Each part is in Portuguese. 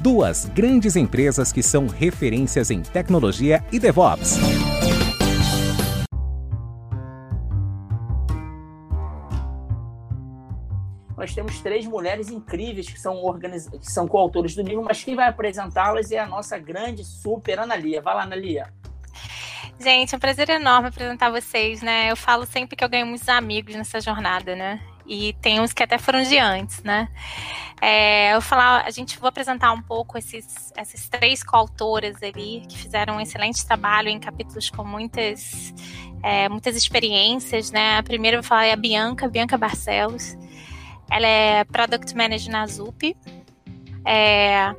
duas grandes empresas que são referências em tecnologia e DevOps. Nós temos três mulheres incríveis que são, organiz... que são coautores do livro, mas quem vai apresentá-las é a nossa grande super Analia. Vai lá, Analia. Gente, é um prazer enorme apresentar vocês, né? Eu falo sempre que eu ganho muitos amigos nessa jornada, né? E tem uns que até foram de antes, né? É, eu falar, a gente vou apresentar um pouco esses, essas três coautoras ali que fizeram um excelente trabalho em capítulos com muitas, é, muitas experiências, né? A primeira eu vou falar é a Bianca, Bianca Barcelos. Ela é Product Manager na Zup. É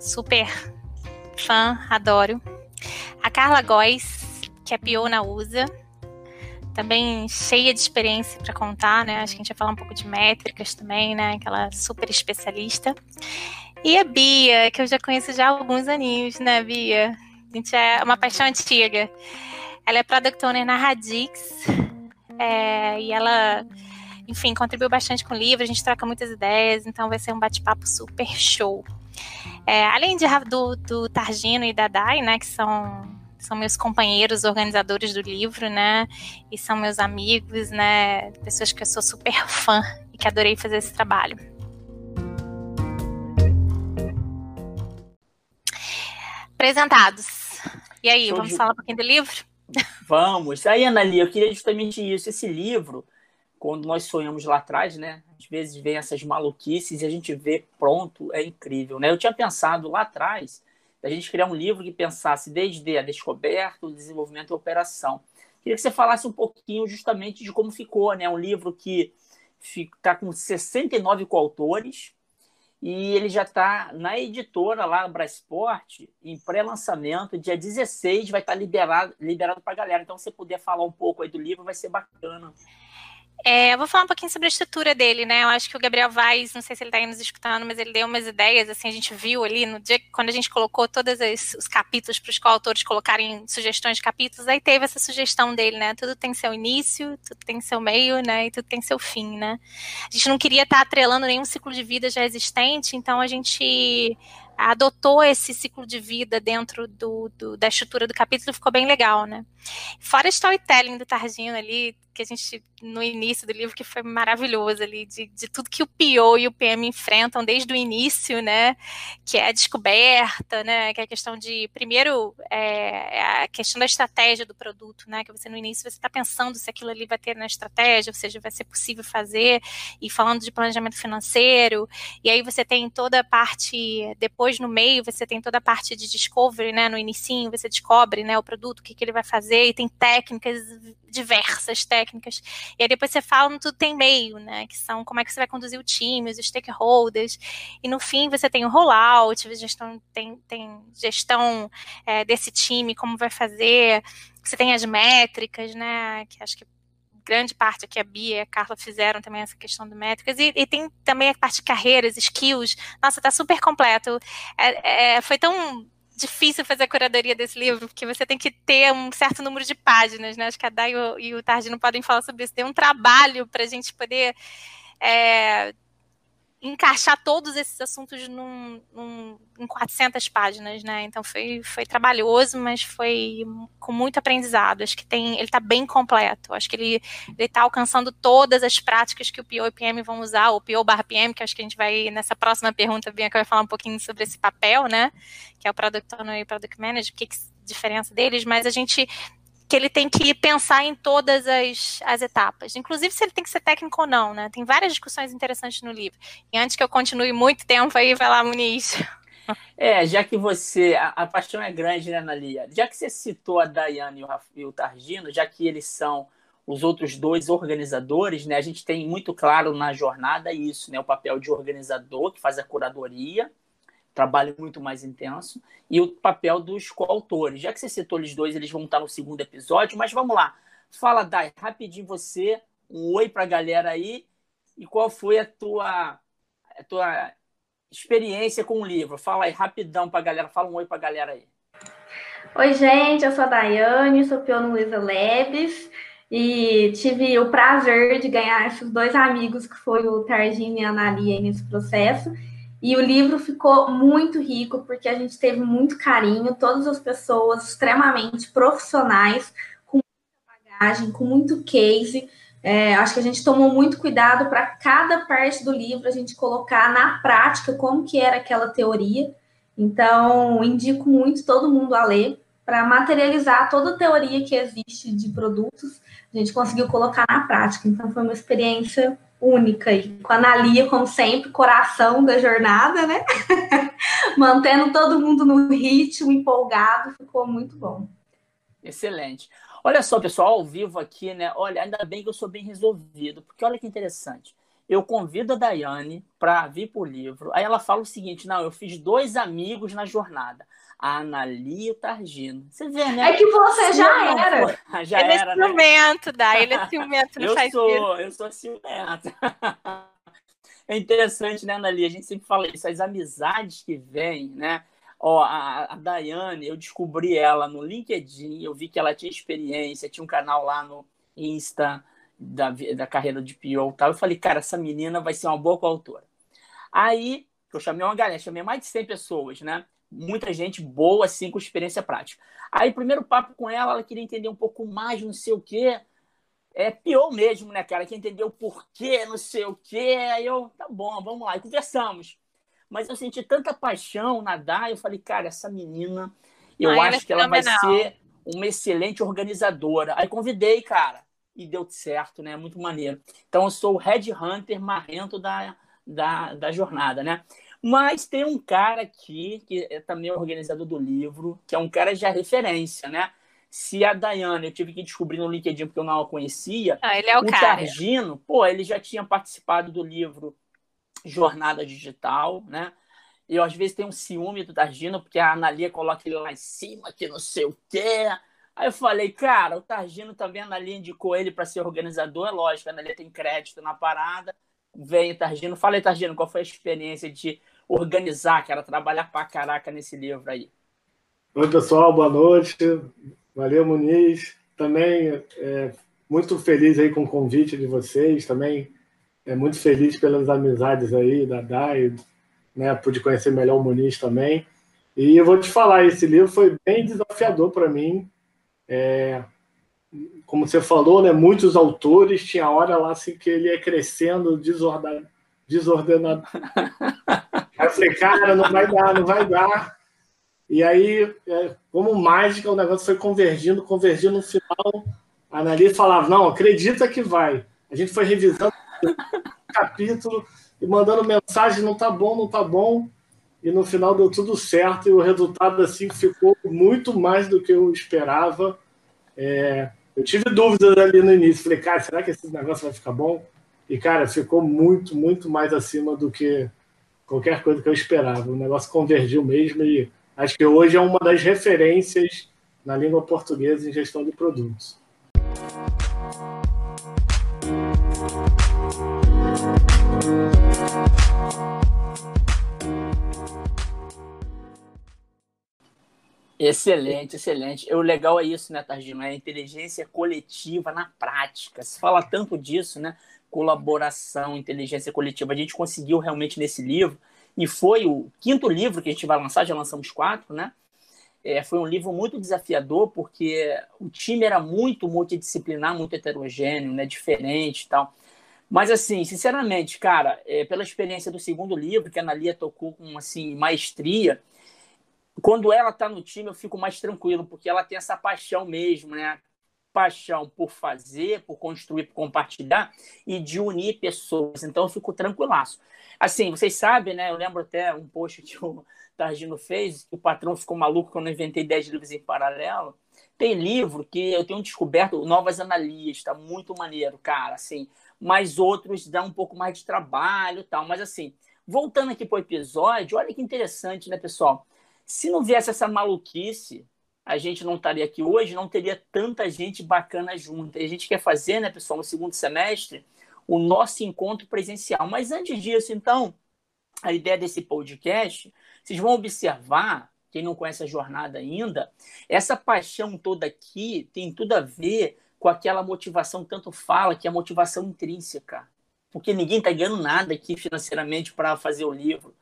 super fã, adoro. A Carla Góes, que é PO na USA também cheia de experiência para contar, né? Acho que a gente vai falar um pouco de métricas também, né? Aquela super especialista. E a Bia, que eu já conheço já há alguns aninhos, né, Bia? A gente é uma paixão antiga. Ela é product owner na Radix. É, e ela, enfim, contribuiu bastante com o livro, a gente troca muitas ideias, então vai ser um bate-papo super show. É, além de, do, do Targino e da Dai, né, que são são meus companheiros organizadores do livro, né? E são meus amigos, né? Pessoas que eu sou super fã e que adorei fazer esse trabalho. Apresentados. E aí, Show vamos de... falar um pouquinho do livro? Vamos. Aí, Anali, eu queria justamente isso. Esse livro, quando nós sonhamos lá atrás, né? Às vezes vem essas maluquices e a gente vê pronto, é incrível, né? Eu tinha pensado lá atrás da gente criar um livro que pensasse desde a descoberta, o desenvolvimento e a operação. Queria que você falasse um pouquinho justamente de como ficou, né? Um livro que está com 69 coautores e ele já está na editora lá no Brasport, em pré-lançamento, dia 16 vai estar tá liberado, liberado para a galera. Então, se você puder falar um pouco aí do livro, vai ser bacana. É, eu vou falar um pouquinho sobre a estrutura dele, né? Eu acho que o Gabriel Vaz, não sei se ele está aí nos escutando, mas ele deu umas ideias, assim, a gente viu ali no dia quando a gente colocou todos os capítulos para os coautores colocarem sugestões de capítulos, aí teve essa sugestão dele, né? Tudo tem seu início, tudo tem seu meio, né? E tudo tem seu fim, né? A gente não queria estar tá atrelando nenhum ciclo de vida já existente, então a gente adotou esse ciclo de vida dentro do, do, da estrutura do capítulo ficou bem legal, né? Fora o storytelling do Targino ali, que a gente, no início do livro, que foi maravilhoso ali, de, de tudo que o PO e o PM enfrentam desde o início, né? Que é a descoberta, né? Que é a questão de, primeiro, é, é a questão da estratégia do produto, né? Que você no início você está pensando se aquilo ali vai ter na estratégia, ou seja, vai ser possível fazer, e falando de planejamento financeiro, e aí você tem toda a parte, depois no meio, você tem toda a parte de discovery, né? No inicinho, você descobre, né, o produto, o que, que ele vai fazer, e tem técnicas diversas técnicas. E aí depois você fala tudo tem meio, né? Que são como é que você vai conduzir o time, os stakeholders. E no fim você tem o rollout, gestão, tem, tem gestão é, desse time, como vai fazer. Você tem as métricas, né? Que acho que grande parte aqui a Bia e a Carla fizeram também essa questão de métricas, e, e tem também a parte de carreiras, skills. Nossa, tá super completo. É, é, foi tão difícil fazer a curadoria desse livro, porque você tem que ter um certo número de páginas, né? Acho que a Day e o Tardino podem falar sobre isso. Tem um trabalho para a gente poder é, encaixar todos esses assuntos num, num, em 400 páginas, né? Então foi, foi trabalhoso, mas foi com muito aprendizado. Acho que tem, ele está bem completo. Acho que ele está alcançando todas as práticas que o PO e PM vão usar, o PO barra PM, que acho que a gente vai, nessa próxima pergunta, Bianca vai falar um pouquinho sobre esse papel, né? Que é o Product Owner e Product Manager, o que, que diferença deles, mas a gente que ele tem que pensar em todas as, as etapas, inclusive se ele tem que ser técnico ou não, né? Tem várias discussões interessantes no livro. E antes que eu continue muito tempo aí, vai lá, Muniz. É, já que você. A, a paixão é grande, né, Analia? Já que você citou a Daiane e o, e o Targino, já que eles são os outros dois organizadores, né? A gente tem muito claro na jornada isso, né? O papel de organizador, que faz a curadoria, trabalho muito mais intenso, e o papel dos coautores. Já que você citou eles dois, eles vão estar no segundo episódio, mas vamos lá. Fala, Dai, rapidinho você, um oi para a galera aí, e qual foi a tua, a tua experiência com o livro? Fala aí rapidão para a galera, fala um oi para a galera aí. Oi, gente, eu sou a Daiane, sou peão Luiza Leves, e tive o prazer de ganhar esses dois amigos, que foi o Targino e a Analia, nesse processo. E o livro ficou muito rico, porque a gente teve muito carinho, todas as pessoas extremamente profissionais, com muita bagagem, com muito case. É, acho que a gente tomou muito cuidado para cada parte do livro a gente colocar na prática como que era aquela teoria. Então, indico muito todo mundo a ler para materializar toda a teoria que existe de produtos. A gente conseguiu colocar na prática. Então, foi uma experiência única e com a Analia, como sempre, coração da jornada, né? Mantendo todo mundo no ritmo, empolgado, ficou muito bom. Excelente. Olha só, pessoal, ao vivo aqui, né? Olha, ainda bem que eu sou bem resolvido, porque olha que interessante. Eu convido a Daiane para vir para o livro. Aí ela fala o seguinte: não, eu fiz dois amigos na jornada a Analia e o Targino. Você vê, né? É que você já era. já ele era, é ciumento, né? Dá. Ele é ciumento, não eu faz sou, Eu sou ciumento. é interessante, né, Analia? A gente sempre fala isso, as amizades que vêm, né? Ó, a, a Daiane, eu descobri ela no LinkedIn, eu vi que ela tinha experiência, tinha um canal lá no Insta da, da carreira de PO e tal. Eu falei, cara, essa menina vai ser uma boa coautora. Aí, eu chamei uma galera, chamei mais de 100 pessoas, né? muita gente boa, assim, com experiência prática. Aí, primeiro papo com ela, ela queria entender um pouco mais, não sei o quê. É pior mesmo, né, cara? Que entender o porquê, não sei o quê. Aí eu, tá bom, vamos lá. E conversamos. Mas eu senti tanta paixão nadar, eu falei, cara, essa menina, eu ah, acho é que ela vai ser uma excelente organizadora. Aí convidei, cara, e deu certo, né? Muito maneiro. Então eu sou o Red Hunter marrento da, da, da jornada, né? Mas tem um cara aqui, que é também organizador do livro, que é um cara já referência, né? Se a Dayane, eu tive que descobrir no LinkedIn porque eu não a conhecia. Ah, ele é o, o cara. Targino, pô, ele já tinha participado do livro Jornada Digital, né? Eu às vezes tenho um ciúme do Targino, porque a Analia coloca ele lá em cima, que não sei o quê. Aí eu falei, cara, o Targino também, a Analia indicou ele para ser organizador, é lógico, a tem crédito na parada. Vem Targino. Fala aí, Targino, qual foi a experiência de organizar, cara, trabalhar pra caraca nesse livro aí. Oi, pessoal, boa noite. Valeu, Muniz. Também é, muito feliz aí com o convite de vocês, também é muito feliz pelas amizades aí da DAI, né, pude conhecer melhor o Muniz também. E eu vou te falar, esse livro foi bem desafiador para mim. É, como você falou, né, muitos autores, tinha hora lá assim que ele ia crescendo desordenado, desordenado Aí eu falei, cara, não vai dar, não vai dar. E aí, é, como mágica, o negócio foi convergindo, convergindo no final. A Analisa falava, não, acredita que vai. A gente foi revisando o capítulo e mandando mensagem, não tá bom, não tá bom. E no final deu tudo certo e o resultado assim ficou muito mais do que eu esperava. É, eu tive dúvidas ali no início. Falei, cara, será que esse negócio vai ficar bom? E, cara, ficou muito, muito mais acima do que qualquer coisa que eu esperava. O negócio convergiu mesmo e acho que hoje é uma das referências na língua portuguesa em gestão de produtos. Excelente, excelente. O legal é isso, né, Targino? É a inteligência coletiva na prática. Se fala tanto disso, né? colaboração, inteligência coletiva. A gente conseguiu realmente nesse livro, e foi o quinto livro que a gente vai lançar, já lançamos quatro, né? É, foi um livro muito desafiador, porque o time era muito multidisciplinar, muito heterogêneo, né? diferente e tal. Mas, assim, sinceramente, cara, é, pela experiência do segundo livro, que a Analia tocou com assim, maestria, quando ela está no time, eu fico mais tranquilo, porque ela tem essa paixão mesmo, né? paixão por fazer, por construir, por compartilhar e de unir pessoas. Então eu fico tranquilaço. Assim, vocês sabem, né? Eu lembro até um post que o Targino fez, que o patrão ficou maluco quando eu inventei 10 livros em paralelo. Tem livro que eu tenho descoberto novas analias, tá muito maneiro, cara, assim. Mas outros dão um pouco mais de trabalho, tal. Mas assim, voltando aqui para o episódio, olha que interessante, né, pessoal? Se não viesse essa maluquice, a gente não estaria aqui hoje, não teria tanta gente bacana junto. E a gente quer fazer, né, pessoal, no segundo semestre, o nosso encontro presencial. Mas antes disso, então, a ideia desse podcast, vocês vão observar, quem não conhece a jornada ainda, essa paixão toda aqui tem tudo a ver com aquela motivação que tanto fala, que é a motivação intrínseca. Porque ninguém está ganhando nada aqui financeiramente para fazer o livro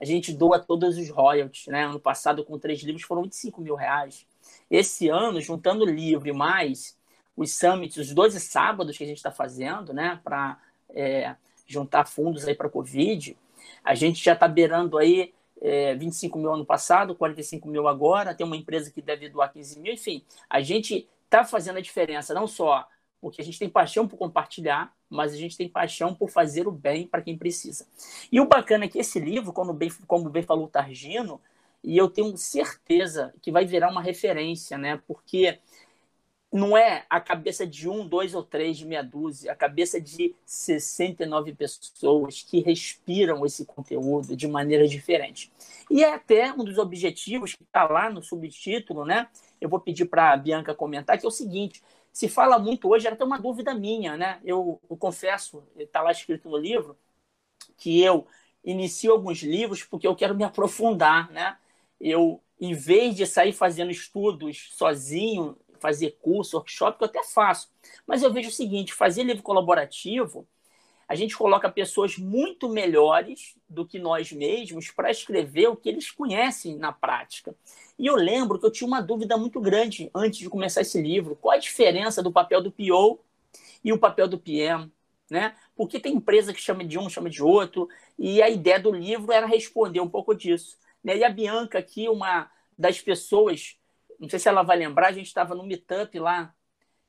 a gente doa todos os royalties. Né? Ano passado, com três livros, foram 25 mil reais. Esse ano, juntando livro e mais os summits, os 12 sábados que a gente está fazendo, né, para é, juntar fundos aí para a Covid, a gente já está beirando aí é, 25 mil ano passado, 45 mil agora, tem uma empresa que deve doar 15 mil, enfim, a gente está fazendo a diferença, não só porque a gente tem paixão por compartilhar, mas a gente tem paixão por fazer o bem para quem precisa. E o bacana é que esse livro, como bem, como bem falou o Targino, e eu tenho certeza que vai virar uma referência, né? Porque não é a cabeça de um, dois ou três de meia dúzia, a cabeça de 69 pessoas que respiram esse conteúdo de maneira diferente. E é até um dos objetivos que está lá no subtítulo, né? Eu vou pedir para a Bianca comentar, que é o seguinte: se fala muito hoje, era até uma dúvida minha, né? Eu, eu confesso, está lá escrito no livro, que eu inicio alguns livros porque eu quero me aprofundar, né? Eu, em vez de sair fazendo estudos sozinho, fazer curso, workshop, que eu até faço, mas eu vejo o seguinte, fazer livro colaborativo a gente coloca pessoas muito melhores do que nós mesmos para escrever o que eles conhecem na prática. E eu lembro que eu tinha uma dúvida muito grande antes de começar esse livro: qual a diferença do papel do PO e o papel do PM? Né? Porque tem empresa que chama de um, chama de outro, e a ideia do livro era responder um pouco disso. Né? E a Bianca, aqui, uma das pessoas, não sei se ela vai lembrar, a gente estava no meetup lá,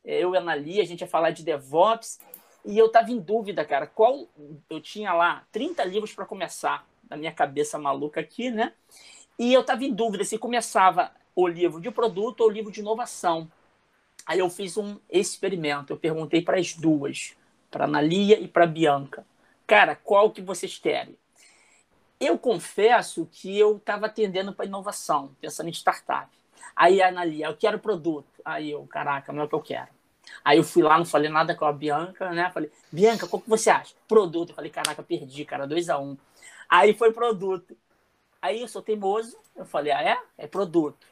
eu e a Analia, a gente ia falar de DevOps, e eu tava em dúvida, cara, qual eu tinha lá 30 livros para começar, na minha cabeça maluca aqui, né? E eu tava em dúvida se começava o livro de produto ou o livro de inovação. Aí eu fiz um experimento, eu perguntei para as duas, para Analia e para Bianca. Cara, qual que vocês querem? Eu confesso que eu estava atendendo para inovação, pensando em startup. Aí a Analia, eu quero produto. Aí eu, caraca, não é o que eu quero. Aí eu fui lá, não falei nada com a Bianca, né? Falei, Bianca, qual que você acha? Produto. Eu falei, caraca, perdi, cara, 2 a 1 um. Aí foi produto. Aí eu sou teimoso, eu falei, ah, é? É produto.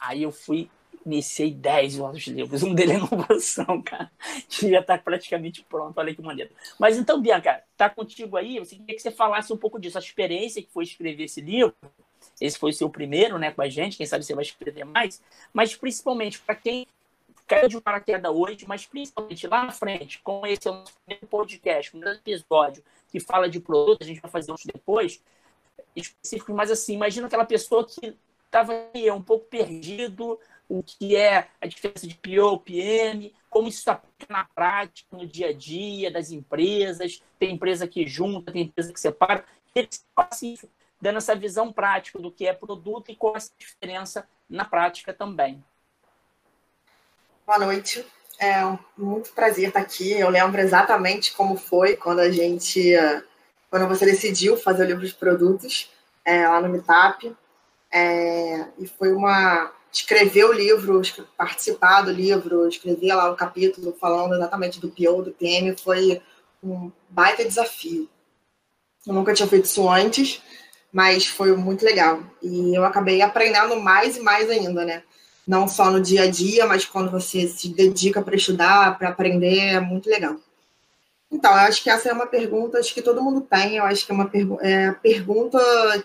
Aí eu fui, iniciei 10 outros livros, um deles é inovação, cara. Devia estar praticamente pronto, olha que maneiro. Mas então, Bianca, tá contigo aí, eu queria que você falasse um pouco disso, a experiência que foi escrever esse livro. Esse foi o seu primeiro, né, com a gente, quem sabe você vai escrever mais, mas principalmente para quem caiu de paraquedas hoje, mas principalmente lá na frente, com esse é nosso primeiro podcast, primeiro episódio que fala de produto, a gente vai fazer outros depois, específico, mas assim, imagina aquela pessoa que estava um pouco perdido, o que é a diferença de PO, PM, como isso está na prática, no dia a dia das empresas, tem empresa que junta, tem empresa que separa, ele assim, dando essa visão prática do que é produto e qual é a diferença na prática também. Boa noite. É muito prazer estar aqui. Eu lembro exatamente como foi quando a gente, quando você decidiu fazer o livro de produtos é, lá no Meetup. É, e foi uma escrever o livro, participar do livro, escrever lá o capítulo falando exatamente do PO, do PM, foi um baita desafio. Eu nunca tinha feito isso antes, mas foi muito legal. E eu acabei aprendendo mais e mais ainda, né? Não só no dia a dia, mas quando você se dedica para estudar, para aprender, é muito legal. Então, eu acho que essa é uma pergunta acho que todo mundo tem, eu acho que é uma pergu é, pergunta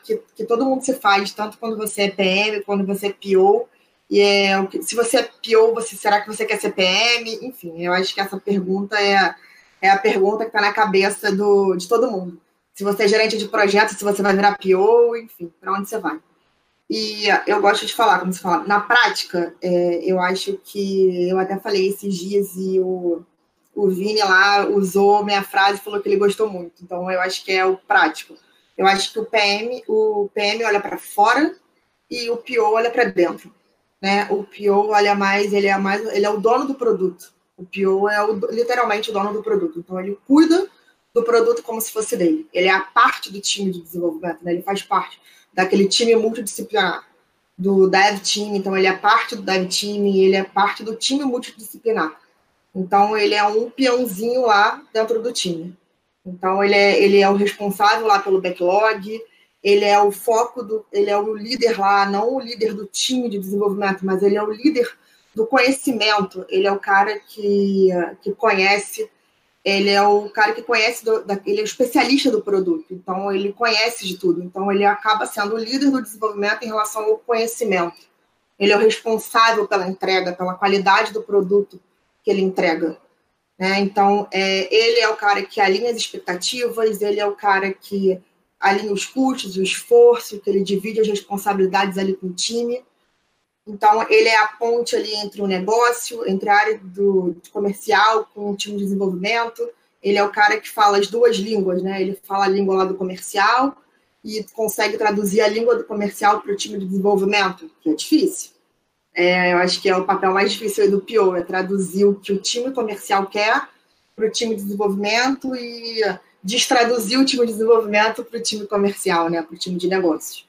que, que todo mundo se faz, tanto quando você é PM, quando você é PO, e é, se você é PO, você, será que você quer ser PM? Enfim, eu acho que essa pergunta é, é a pergunta que está na cabeça do, de todo mundo. Se você é gerente de projeto, se você vai virar PO, enfim, para onde você vai. E eu gosto de falar, como se fala, na prática, é, eu acho que eu até falei esses dias e o, o Vini lá usou minha frase e falou que ele gostou muito. Então eu acho que é o prático. Eu acho que o PM, o PM olha para fora e o PO olha para dentro. Né? O PO olha mais, ele é mais, ele é o dono do produto. O PO é o, literalmente o dono do produto. Então ele cuida do produto como se fosse dele. Ele é a parte do time de desenvolvimento, né? ele faz parte daquele time multidisciplinar, do dev team, então ele é parte do dev team, ele é parte do time multidisciplinar. Então ele é um peãozinho lá dentro do time. Então ele é, ele é o responsável lá pelo backlog, ele é o foco do, ele é o líder lá, não o líder do time de desenvolvimento, mas ele é o líder do conhecimento. Ele é o cara que, que conhece ele é o cara que conhece, do, da, ele é o especialista do produto, então ele conhece de tudo, então ele acaba sendo o líder do desenvolvimento em relação ao conhecimento. Ele é o responsável pela entrega, pela qualidade do produto que ele entrega. Né? Então, é, ele é o cara que alinha as expectativas, ele é o cara que alinha os custos, o esforço, que ele divide as responsabilidades ali com o time. Então, ele é a ponte ali entre o negócio, entre a área do comercial com o time de desenvolvimento. Ele é o cara que fala as duas línguas, né? Ele fala a língua lá do comercial e consegue traduzir a língua do comercial para o time de desenvolvimento, que é difícil. É, eu acho que é o papel mais difícil do PO, é traduzir o que o time comercial quer para o time de desenvolvimento e destraduzir o time de desenvolvimento para o time comercial, né? Para o time de negócios.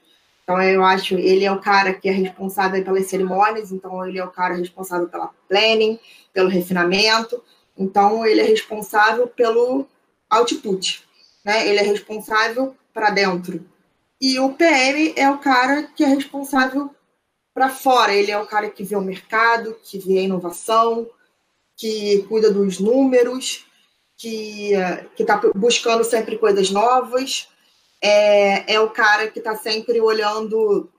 Então, eu acho ele é o cara que é responsável pelas cerimônias, então ele é o cara responsável pela planning, pelo refinamento, então ele é responsável pelo output, né? Ele é responsável para dentro. E o PM é o cara que é responsável para fora, ele é o cara que vê o mercado, que vê a inovação, que cuida dos números, que está buscando sempre coisas novas, é, é o cara que está sempre olhando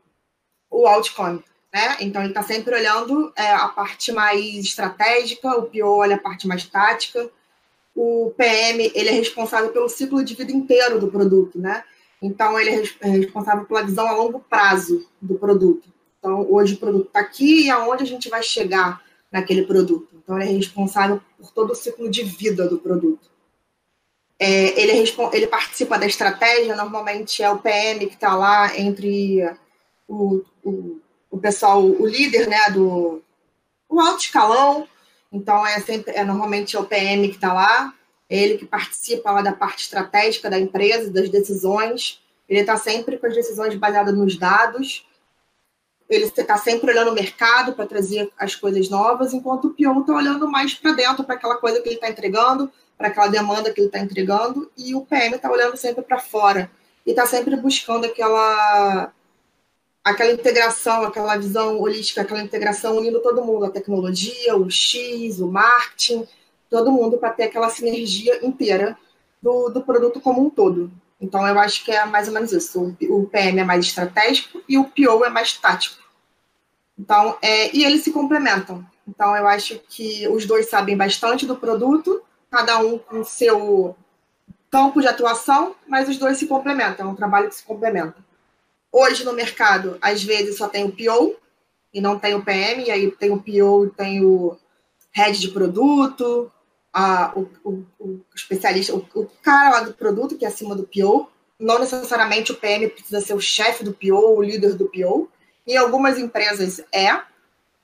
o outcome, né? Então ele está sempre olhando é, a parte mais estratégica, o PO olha a parte mais tática, o PM ele é responsável pelo ciclo de vida inteiro do produto, né? Então ele é, é responsável pela visão a longo prazo do produto. Então hoje o produto está aqui e aonde a gente vai chegar naquele produto. Então ele é responsável por todo o ciclo de vida do produto. É, ele, ele, participa da estratégia, normalmente é o PM que está lá entre o, o, o, pessoal, o líder né, do o alto escalão, então é sempre é, normalmente é o PM que está lá, é ele que participa lá da parte estratégica da empresa, das decisões, ele está sempre com as decisões baseadas nos dados, ele está sempre olhando o mercado para trazer as coisas novas, enquanto o PO está olhando mais para dentro, para aquela coisa que ele está entregando, para aquela demanda que ele está entregando, e o PM está olhando sempre para fora e está sempre buscando aquela aquela integração, aquela visão holística, aquela integração unindo todo mundo, a tecnologia, o X, o marketing, todo mundo para ter aquela sinergia inteira do, do produto como um todo. Então, eu acho que é mais ou menos isso. O, PM é mais estratégico e o PO é mais tático. Então, é, e eles se complementam. Então, eu acho que os dois sabem bastante do produto cada um com seu campo de atuação, mas os dois se complementam, é um trabalho que se complementa. Hoje no mercado, às vezes só tem o PO e não tem o PM, e aí tem o PO e tem o head de produto, a, o, o, o, especialista, o, o, cara lá do produto que é acima do PO. Não necessariamente o PM precisa ser o chefe do PO, o líder do PO. Em algumas empresas é,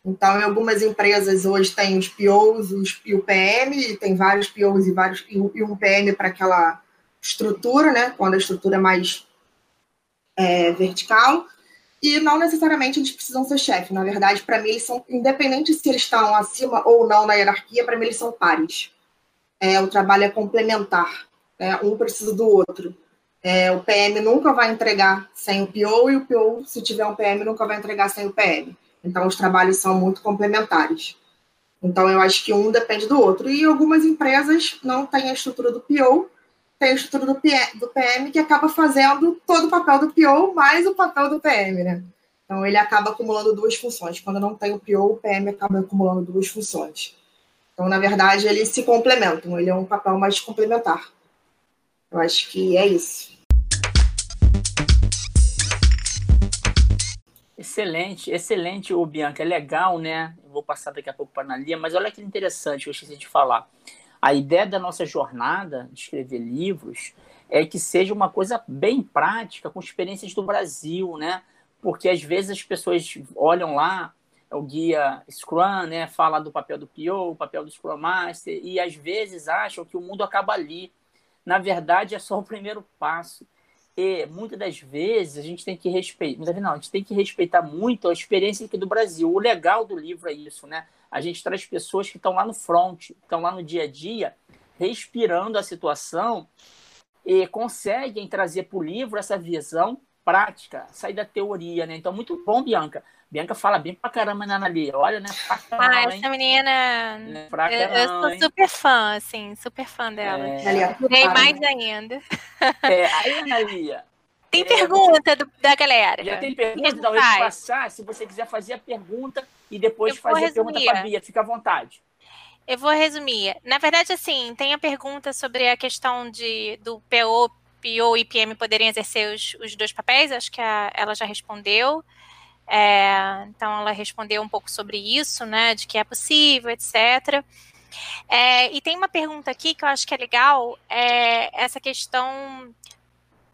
então, em algumas empresas hoje tem os POs os, e o PM, e tem vários POs e vários e um PM para aquela estrutura, né? Quando a estrutura é mais é, vertical. E não necessariamente eles precisam ser chefe. Na verdade, para mim, eles são, independente se eles estão acima ou não na hierarquia, para mim eles são pares. É, o trabalho é complementar. Né? Um precisa do outro. É, o PM nunca vai entregar sem o PO, e o PO, se tiver um PM, nunca vai entregar sem o PM. Então, os trabalhos são muito complementares. Então, eu acho que um depende do outro. E algumas empresas não têm a estrutura do PO, tem a estrutura do PM, que acaba fazendo todo o papel do PO mais o papel do PM, né? Então, ele acaba acumulando duas funções. Quando não tem o PO, o PM acaba acumulando duas funções. Então, na verdade, eles se complementam. Ele é um papel mais complementar. Eu acho que é isso. Excelente, excelente, o Bianca. É legal, né? Eu vou passar daqui a pouco para a Analia, mas olha que interessante, eu esqueci de falar. A ideia da nossa jornada de escrever livros é que seja uma coisa bem prática, com experiências do Brasil, né? Porque às vezes as pessoas olham lá o guia Scrum, né? Fala do papel do PO, o papel do Scrum Master, e às vezes acham que o mundo acaba ali. Na verdade, é só o primeiro passo. E muitas das vezes a gente tem que respeitar, não, a gente tem que respeitar muito a experiência aqui do Brasil. O legal do livro é isso, né? A gente traz pessoas que estão lá no front, estão lá no dia a dia, respirando a situação e conseguem trazer para o livro essa visão prática, sair da teoria, né? Então, muito bom, Bianca. Bianca fala bem pra caramba na ali. Olha, né? Pra caramba, ah, essa menina. Né? Pra eu, eu sou hein? super fã, assim, super fã dela. É... Mais ainda. É, aí, Analia. Tem é, pergunta do, da galera. Já tem pergunta? Então, eu vou passar, se você quiser fazer a pergunta e depois fazer resumir. a pergunta para a Bia. Fica à vontade. Eu vou resumir. Na verdade, assim, tem a pergunta sobre a questão de, do PO, PO e PM poderem exercer os, os dois papéis. Acho que a, ela já respondeu. É, então, ela respondeu um pouco sobre isso, né, de que é possível, etc. É, e tem uma pergunta aqui que eu acho que é legal, é essa questão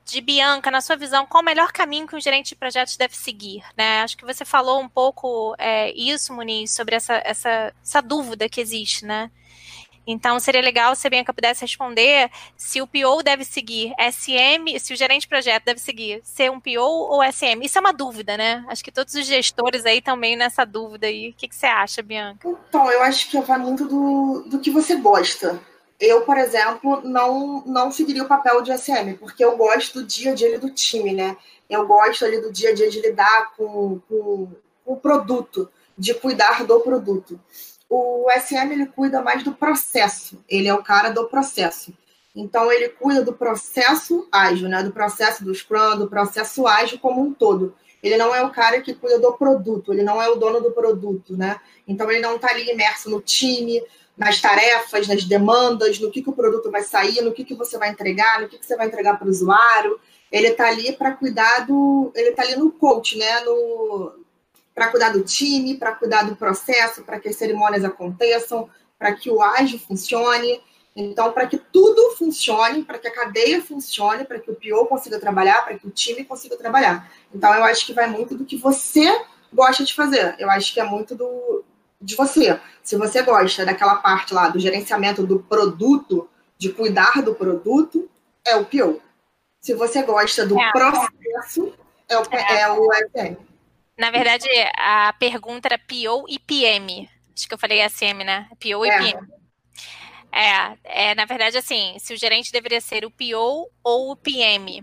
de Bianca, na sua visão, qual o melhor caminho que um gerente de projetos deve seguir? Né? Acho que você falou um pouco é, isso, Muniz, sobre essa, essa, essa dúvida que existe, né? Então, seria legal se a Bianca pudesse responder se o PO deve seguir SM, se o gerente de projeto deve seguir ser um PO ou SM. Isso é uma dúvida, né? Acho que todos os gestores aí estão meio nessa dúvida aí. O que, que você acha, Bianca? Então, eu acho que vai muito do, do que você gosta. Eu, por exemplo, não, não seguiria o papel de SM, porque eu gosto do dia a dia do time, né? Eu gosto ali do dia a dia de lidar com, com, com o produto, de cuidar do produto o SM ele cuida mais do processo, ele é o cara do processo. Então ele cuida do processo ágil, né? Do processo do Scrum, do processo ágil como um todo. Ele não é o cara que cuida do produto, ele não é o dono do produto, né? Então ele não está ali imerso no time, nas tarefas, nas demandas, no que, que o produto vai sair, no que, que você vai entregar, no que, que você vai entregar para o usuário. Ele está ali para cuidar do. Ele está ali no coach, né? No, para cuidar do time, para cuidar do processo, para que as cerimônias aconteçam, para que o ágil funcione. Então, para que tudo funcione, para que a cadeia funcione, para que o PO consiga trabalhar, para que o time consiga trabalhar. Então, eu acho que vai muito do que você gosta de fazer. Eu acho que é muito do, de você. Se você gosta daquela parte lá do gerenciamento do produto, de cuidar do produto, é o PO. Se você gosta do é. processo, é o, é. é o FM. Na verdade, a pergunta era PO e PM. Acho que eu falei SM, né? PO é. e PM. É, é, na verdade, assim, se o gerente deveria ser o PO ou o PM,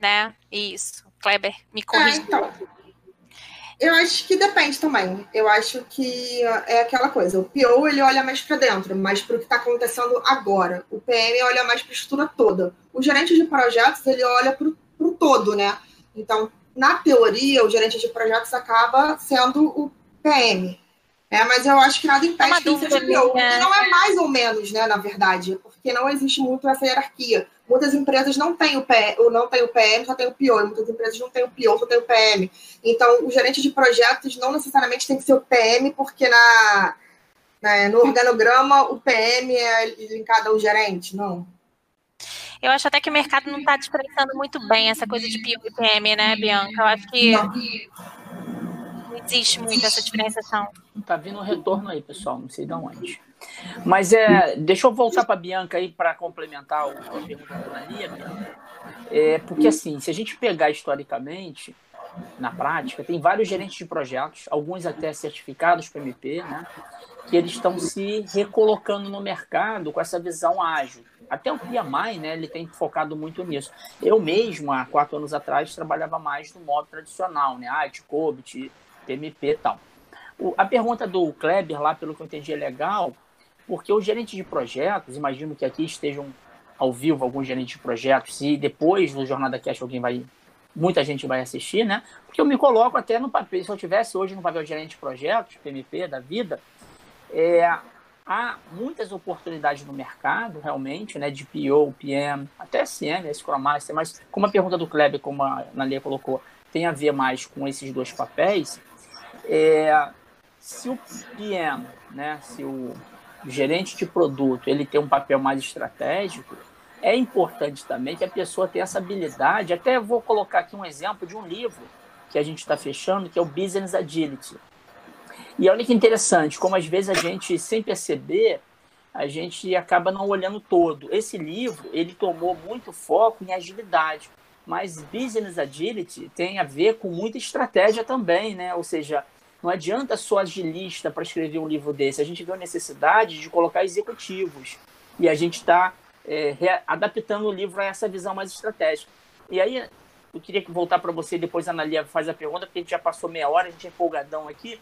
né? Isso. Kleber, me corrija. É, então, eu acho que depende também. Eu acho que é aquela coisa. O PO ele olha mais para dentro, mais para o que está acontecendo agora. O PM olha mais para a estrutura toda. O gerente de projetos ele olha para o todo, né? Então na teoria, o gerente de projetos acaba sendo o PM. É, mas eu acho que nada impede é que ele seja PO. Né? Não é mais ou menos, né, na verdade, porque não existe muito essa hierarquia. Muitas empresas não têm o, PM, não têm o PM, só tem o PO. muitas empresas não têm o PO, só tem o PM. Então, o gerente de projetos não necessariamente tem que ser o PM, porque na, na no organograma o PM é linkado ao gerente. Não. Eu acho até que o mercado não está diferenciando muito bem essa coisa de PIO e PM, né, Bianca? Eu acho que não existe muito essa diferenciação. Tá vindo um retorno aí, pessoal, não sei de onde. Mas é, deixa eu voltar para a Bianca aí para complementar a pergunta da Lia, É, porque assim, se a gente pegar historicamente, na prática, tem vários gerentes de projetos, alguns até certificados PMP, né? Que eles estão se recolocando no mercado com essa visão ágil. Até o PMI, né, ele tem focado muito nisso. Eu mesmo, há quatro anos atrás, trabalhava mais no modo tradicional, né, IT, COBIT, PMP e tal. O, a pergunta do Kleber lá, pelo que eu entendi, é legal, porque os gerentes de projetos, imagino que aqui estejam ao vivo alguns gerentes de projetos, e depois do Jornada Cash alguém vai, muita gente vai assistir, né? Porque eu me coloco até no papel, se eu tivesse hoje no papel de gerente de projetos, PMP da vida, é, há muitas oportunidades no mercado, realmente, né, de PO, PM, até SM, Scrum Master, mas como a pergunta do Kleber, como a Nalia colocou, tem a ver mais com esses dois papéis. É, se o PM, né, se o gerente de produto, ele tem um papel mais estratégico, é importante também que a pessoa tenha essa habilidade. Até vou colocar aqui um exemplo de um livro que a gente está fechando, que é o Business Agility. E olha que interessante, como às vezes a gente, sem perceber, a gente acaba não olhando todo. Esse livro, ele tomou muito foco em agilidade, mas Business Agility tem a ver com muita estratégia também, né? Ou seja, não adianta só agilista para escrever um livro desse. A gente vê a necessidade de colocar executivos. E a gente está é, adaptando o livro a essa visão mais estratégica. E aí, eu queria voltar para você, depois a Analia faz a pergunta, porque a gente já passou meia hora, a gente é empolgadão aqui.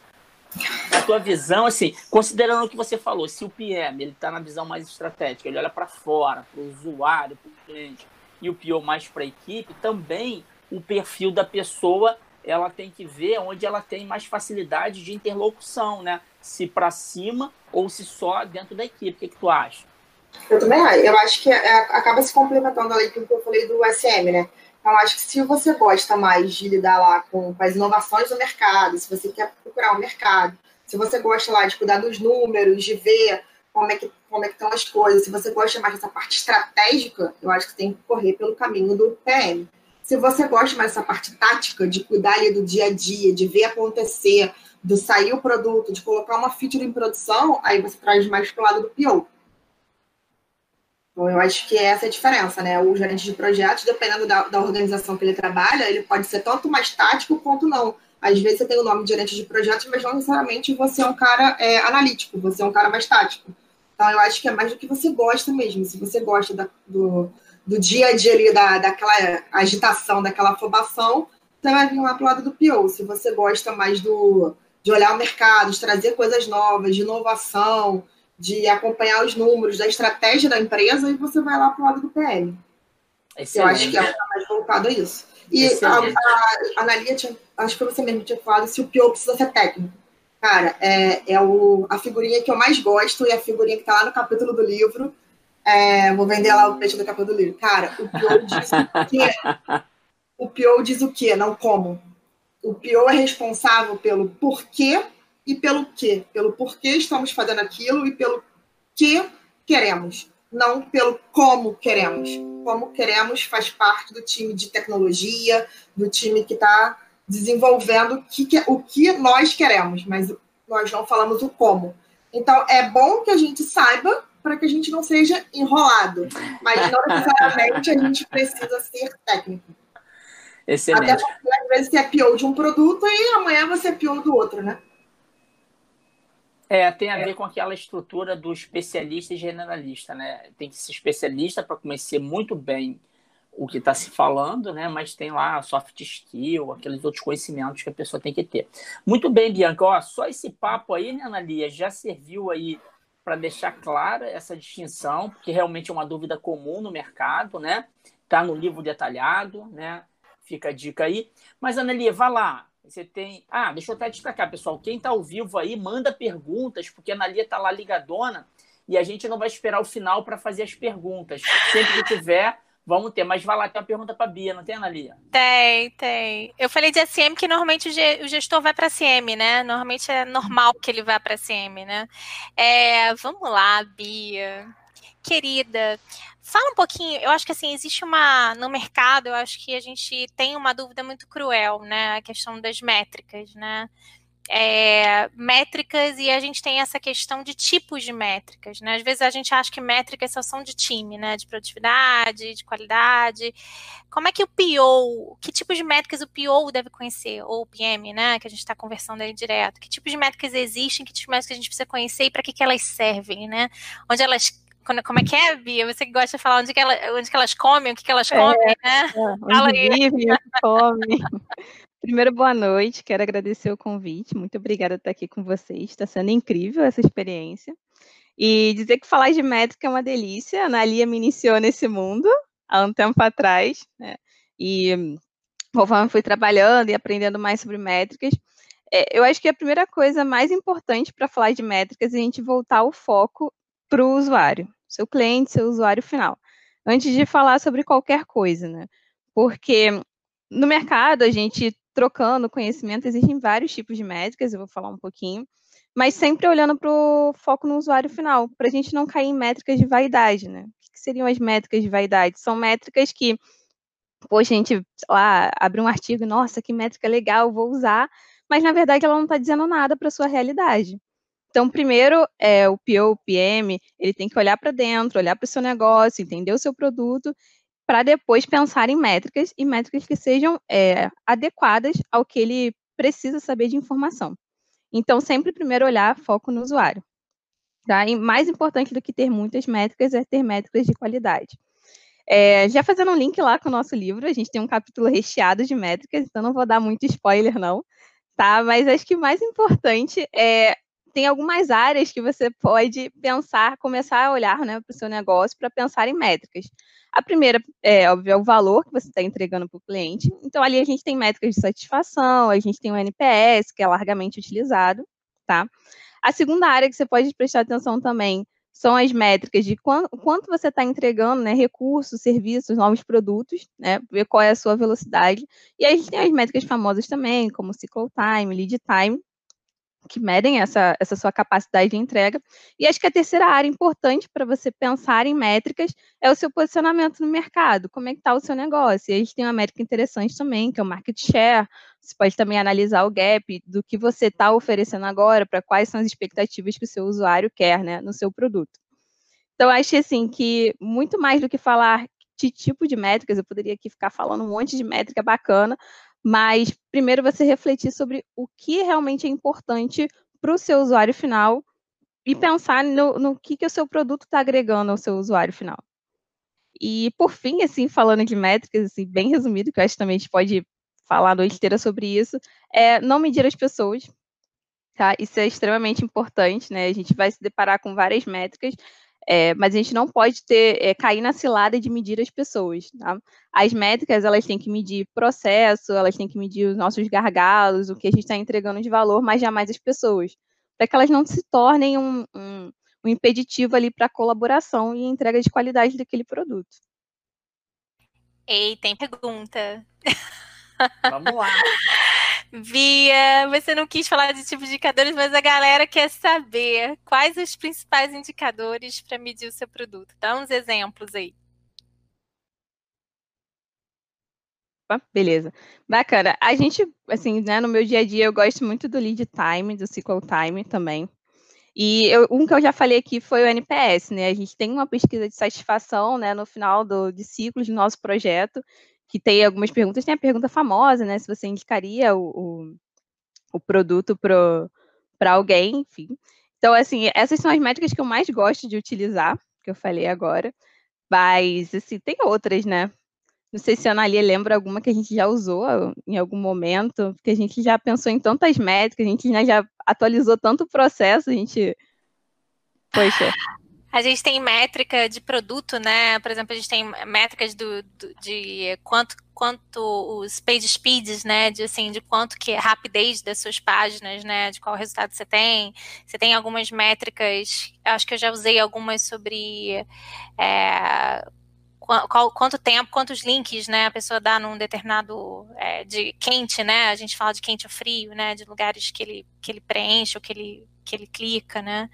Na tua visão, assim, considerando o que você falou, se o PM ele está na visão mais estratégica, ele olha para fora, para o usuário, para o cliente, e o PO mais para a equipe, também o perfil da pessoa ela tem que ver onde ela tem mais facilidade de interlocução, né? Se para cima ou se só dentro da equipe. O que, que tu acha? Eu também acho. Eu acho que é, acaba se complementando ali com o que eu falei do SM, né? Então, acho que se você gosta mais de lidar lá com, com as inovações do mercado, se você quer procurar o mercado, se você gosta lá de cuidar dos números, de ver como é que, como é que estão as coisas, se você gosta mais dessa parte estratégica, eu acho que tem que correr pelo caminho do PM. Se você gosta mais dessa parte tática, de cuidar ali do dia a dia, de ver acontecer, de sair o produto, de colocar uma feature em produção, aí você traz mais para o lado do PO. Então, eu acho que essa é a diferença, né? O gerente de projetos, dependendo da, da organização que ele trabalha, ele pode ser tanto mais tático quanto não. Às vezes você tem o nome de gerente de projetos, mas não necessariamente você é um cara é, analítico, você é um cara mais tático. Então, eu acho que é mais do que você gosta mesmo. Se você gosta da, do, do dia a dia ali, da, daquela agitação, daquela afobação, você vai vir lá para o lado do PO. Se você gosta mais do, de olhar o mercado, de trazer coisas novas, de inovação, de acompanhar os números, da estratégia da empresa, e você vai lá para o lado do PM. Excelente. Eu acho que é mais voltado a isso. E a, a, a Analia, tinha, acho que você mesmo tinha falado se o PO precisa ser técnico. Cara, é, é o, a figurinha que eu mais gosto e a figurinha que está lá no capítulo do livro é, vou vender lá o peixe da capa do livro. Cara, o Pio diz o quê? O Pio diz o quê, não como. O Pio é responsável pelo porquê e pelo quê. Pelo porquê estamos fazendo aquilo e pelo que queremos. Não pelo como queremos. Como queremos faz parte do time de tecnologia, do time que está desenvolvendo o que, o que nós queremos, mas nós não falamos o como. Então, é bom que a gente saiba para que a gente não seja enrolado. Mas não necessariamente a gente precisa ser técnico. Excelente. Até porque às vezes você é PO de um produto e amanhã você é PO do outro, né? É, tem a ver com aquela estrutura do especialista e generalista, né? Tem que ser especialista para conhecer muito bem o que está se falando, né? Mas tem lá soft skill, aqueles outros conhecimentos que a pessoa tem que ter. Muito bem, Bianca. Ó, só esse papo aí, né, Analia, já serviu aí para deixar clara essa distinção, porque realmente é uma dúvida comum no mercado, né? Está no livro detalhado, né? Fica a dica aí. Mas, Analia, vá lá. Você tem. Ah, deixa eu até destacar, pessoal. Quem está ao vivo aí, manda perguntas, porque a Analia está lá ligadona e a gente não vai esperar o final para fazer as perguntas. Sempre que tiver, Vamos ter, mas vai lá, tem uma pergunta para a Bia, não tem, Analia? Tem, tem. Eu falei de SM que normalmente o gestor vai para SM, né? Normalmente é normal que ele vá para SM, né? É, vamos lá, Bia. Querida, fala um pouquinho. Eu acho que assim, existe uma. No mercado, eu acho que a gente tem uma dúvida muito cruel, né? A questão das métricas, né? é, métricas e a gente tem essa questão de tipos de métricas, né? Às vezes a gente acha que métricas só são de time, né? De produtividade, de qualidade. Como é que o PO, que tipo de métricas o PO deve conhecer, ou o PM, né? Que a gente está conversando aí direto. Que tipo de métricas existem, que tipo de métricas a gente precisa conhecer e para que, que elas servem, né? Onde elas como é que é, Bia? Você que gosta de falar onde que, ela, onde que elas comem, o que, que elas é, comem, é, né? É, Fala aí. Vive, come. Primeiro, boa noite. Quero agradecer o convite. Muito obrigada por estar aqui com vocês. Está sendo incrível essa experiência. E dizer que falar de métrica é uma delícia. A Analia me iniciou nesse mundo há um tempo atrás, né? E conforme fui trabalhando e aprendendo mais sobre métricas, é, eu acho que a primeira coisa mais importante para falar de métricas é a gente voltar o foco para o usuário, seu cliente, seu usuário final, antes de falar sobre qualquer coisa, né? Porque no mercado, a gente trocando conhecimento, existem vários tipos de métricas, eu vou falar um pouquinho, mas sempre olhando para o foco no usuário final, para a gente não cair em métricas de vaidade, né? O que seriam as métricas de vaidade? São métricas que, poxa, a gente lá abre um artigo, nossa, que métrica legal, vou usar, mas na verdade ela não está dizendo nada para a sua realidade. Então, primeiro, é, o PO, o PM, ele tem que olhar para dentro, olhar para o seu negócio, entender o seu produto, para depois pensar em métricas, e métricas que sejam é, adequadas ao que ele precisa saber de informação. Então, sempre primeiro olhar foco no usuário. Tá? E mais importante do que ter muitas métricas é ter métricas de qualidade. É, já fazendo um link lá com o nosso livro, a gente tem um capítulo recheado de métricas, então não vou dar muito spoiler, não, tá? Mas acho que o mais importante é tem algumas áreas que você pode pensar, começar a olhar né, para o seu negócio para pensar em métricas. A primeira, é óbvio, é o valor que você está entregando para o cliente. Então, ali a gente tem métricas de satisfação, a gente tem o NPS, que é largamente utilizado, tá? A segunda área que você pode prestar atenção também são as métricas de quanto, quanto você está entregando, né, recursos, serviços, novos produtos, né, ver qual é a sua velocidade. E aí a gente tem as métricas famosas também, como cycle time, lead time, que medem essa, essa sua capacidade de entrega. E acho que a terceira área importante para você pensar em métricas é o seu posicionamento no mercado. Como é que está o seu negócio? E a gente tem uma métrica interessante também, que é o market share. Você pode também analisar o gap do que você está oferecendo agora, para quais são as expectativas que o seu usuário quer né, no seu produto. Então, acho assim que muito mais do que falar de tipo de métricas, eu poderia aqui ficar falando um monte de métrica bacana, mas primeiro você refletir sobre o que realmente é importante para o seu usuário final e pensar no, no que, que o seu produto está agregando ao seu usuário final. E por fim, assim, falando de métricas, assim, bem resumido, que eu acho que também a gente pode falar a noite inteira sobre isso, é não medir as pessoas, tá? Isso é extremamente importante, né? A gente vai se deparar com várias métricas, é, mas a gente não pode ter é, cair na cilada de medir as pessoas. Tá? As métricas elas têm que medir processo, elas têm que medir os nossos gargalos, o que a gente está entregando de valor, mas jamais as pessoas, para que elas não se tornem um, um, um impeditivo ali para a colaboração e entrega de qualidade daquele produto. Ei, tem pergunta. Vamos lá. Bia, você não quis falar de tipo de indicadores, mas a galera quer saber quais os principais indicadores para medir o seu produto. Dá uns exemplos aí. Beleza. Bacana. A gente, assim, né, no meu dia a dia, eu gosto muito do lead time, do SQL time também. E eu, um que eu já falei aqui foi o NPS, né? A gente tem uma pesquisa de satisfação, né, no final do, de ciclos do nosso projeto, que tem algumas perguntas. Tem a pergunta famosa, né? Se você indicaria o, o, o produto para alguém, enfim. Então, assim, essas são as métricas que eu mais gosto de utilizar, que eu falei agora. Mas, assim, tem outras, né? Não sei se a Analia lembra alguma que a gente já usou em algum momento, porque a gente já pensou em tantas métricas, a gente já atualizou tanto o processo, a gente. Poxa. A gente tem métrica de produto, né? Por exemplo, a gente tem métricas do, do, de quanto, quanto os page speeds, né? De assim, de quanto que é rapidez das suas páginas, né? De qual resultado você tem. Você tem algumas métricas, acho que eu já usei algumas sobre é, qual, quanto tempo, quantos links, né? A pessoa dá num determinado é, de quente, né? A gente fala de quente ou frio, né? De lugares que ele, que ele preenche ou que ele, que ele clica, né?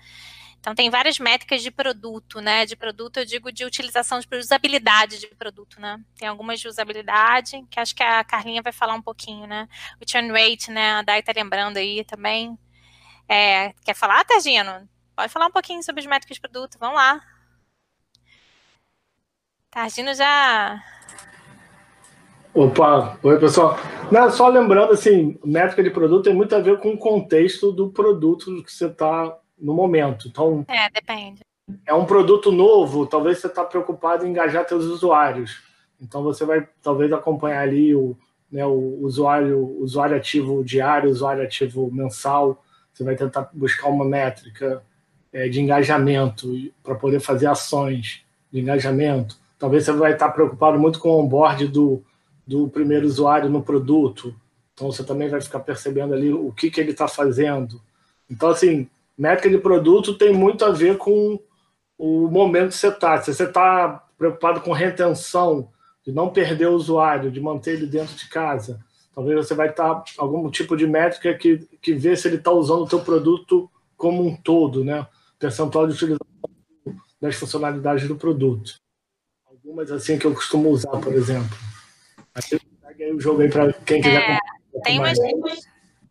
Então, tem várias métricas de produto, né? De produto, eu digo de utilização, de usabilidade de produto, né? Tem algumas de usabilidade, que acho que a Carlinha vai falar um pouquinho, né? O churn rate, né? A Dai tá lembrando aí também. É, quer falar, Targino? Pode falar um pouquinho sobre as métricas de produto, vamos lá. Targino já... Opa, oi pessoal. Não, só lembrando, assim, métrica de produto tem muito a ver com o contexto do produto que você está no momento. Então, é, depende. É um produto novo, talvez você está preocupado em engajar seus usuários. Então você vai talvez acompanhar ali o, né, o usuário, usuário ativo diário, usuário ativo mensal. Você vai tentar buscar uma métrica é, de engajamento para poder fazer ações de engajamento. Talvez você vai estar preocupado muito com o onboard do, do primeiro usuário no produto. Então você também vai ficar percebendo ali o que, que ele está fazendo. Então, assim, métrica de produto tem muito a ver com o momento que você está. Se você está preocupado com retenção de não perder o usuário, de manter ele dentro de casa. Talvez você vai estar algum tipo de métrica que, que vê se ele está usando o teu produto como um todo, né? Percentual de utilização das funcionalidades do produto. Algumas assim que eu costumo usar, por exemplo. Aí, aí o jogo aí para quem quiser. É, tem, umas,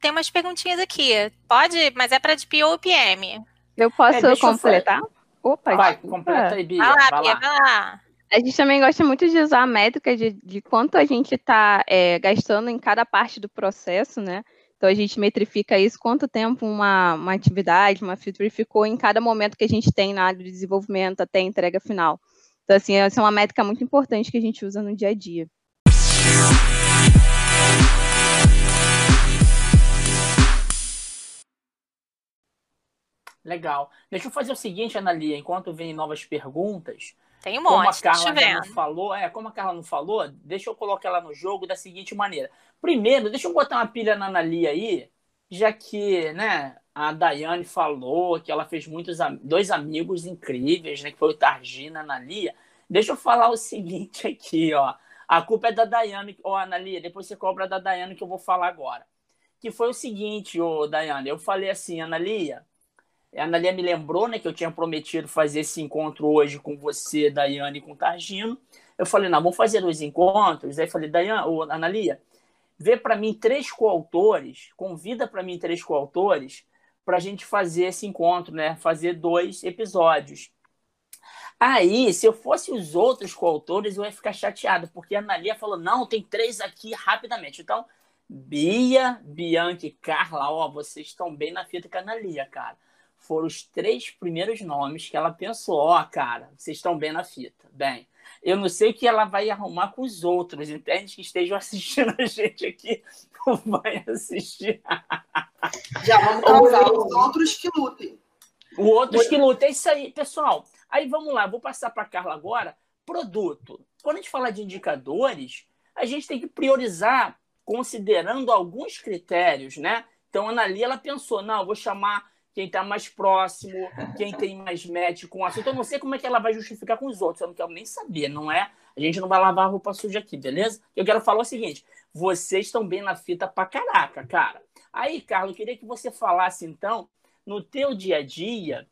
tem umas perguntinhas aqui. Pode, mas é para de PO ou PM. Eu posso é, completar? Eu Opa, vai, completa aí, Bia. Vai lá, vai Bia, lá. vai lá. A gente também gosta muito de usar a métrica de, de quanto a gente está é, gastando em cada parte do processo, né? Então a gente metrifica isso, quanto tempo uma, uma atividade, uma feature ficou em cada momento que a gente tem na área de desenvolvimento até a entrega final. Então, assim, essa é uma métrica muito importante que a gente usa no dia a dia. Legal. Deixa eu fazer o seguinte, Analia, enquanto vem novas perguntas, tem um monte, como a Carla não falou, é, como a Carla não falou, deixa eu colocar ela no jogo da seguinte maneira. Primeiro, deixa eu botar uma pilha na Analia aí, já que, né, a Daiane falou que ela fez muitos dois amigos incríveis, né, que foi o Targina e a Analia. Deixa eu falar o seguinte aqui, ó. A culpa é da Daiane, ó, Analia, depois você cobra da Daiane que eu vou falar agora. Que foi o seguinte, ô Daiane, eu falei assim, Analia, a Analia me lembrou né, que eu tinha prometido fazer esse encontro hoje com você, Daiane e com o Targino. Eu falei, não, vamos fazer os encontros. Aí falei, Daiane, ou Analia, vê para mim três coautores, convida para mim três coautores para a gente fazer esse encontro, né? Fazer dois episódios. Aí, se eu fosse os outros coautores, eu ia ficar chateado, porque a Analia falou: não, tem três aqui rapidamente. Então, Bia, Bianca e Carla, ó, vocês estão bem na fita com a Analia, cara foram os três primeiros nomes que ela pensou: ó, oh, cara, vocês estão bem na fita. Bem, eu não sei o que ela vai arrumar com os outros, entende? Que estejam assistindo a gente aqui, não vai assistir. Já vamos causar os outros que lutem. O outros que lutem, é isso aí, pessoal. Aí vamos lá, vou passar para Carla agora. Produto. Quando a gente fala de indicadores, a gente tem que priorizar considerando alguns critérios, né? Então, a Analia, ela pensou, não, vou chamar quem está mais próximo, quem tem mais match com o assunto. Eu não sei como é que ela vai justificar com os outros, eu não quero nem saber, não é? A gente não vai lavar a roupa suja aqui, beleza? Eu quero falar o seguinte: vocês estão bem na fita pra caraca, cara. Aí, Carlos, eu queria que você falasse, então, no teu dia a dia,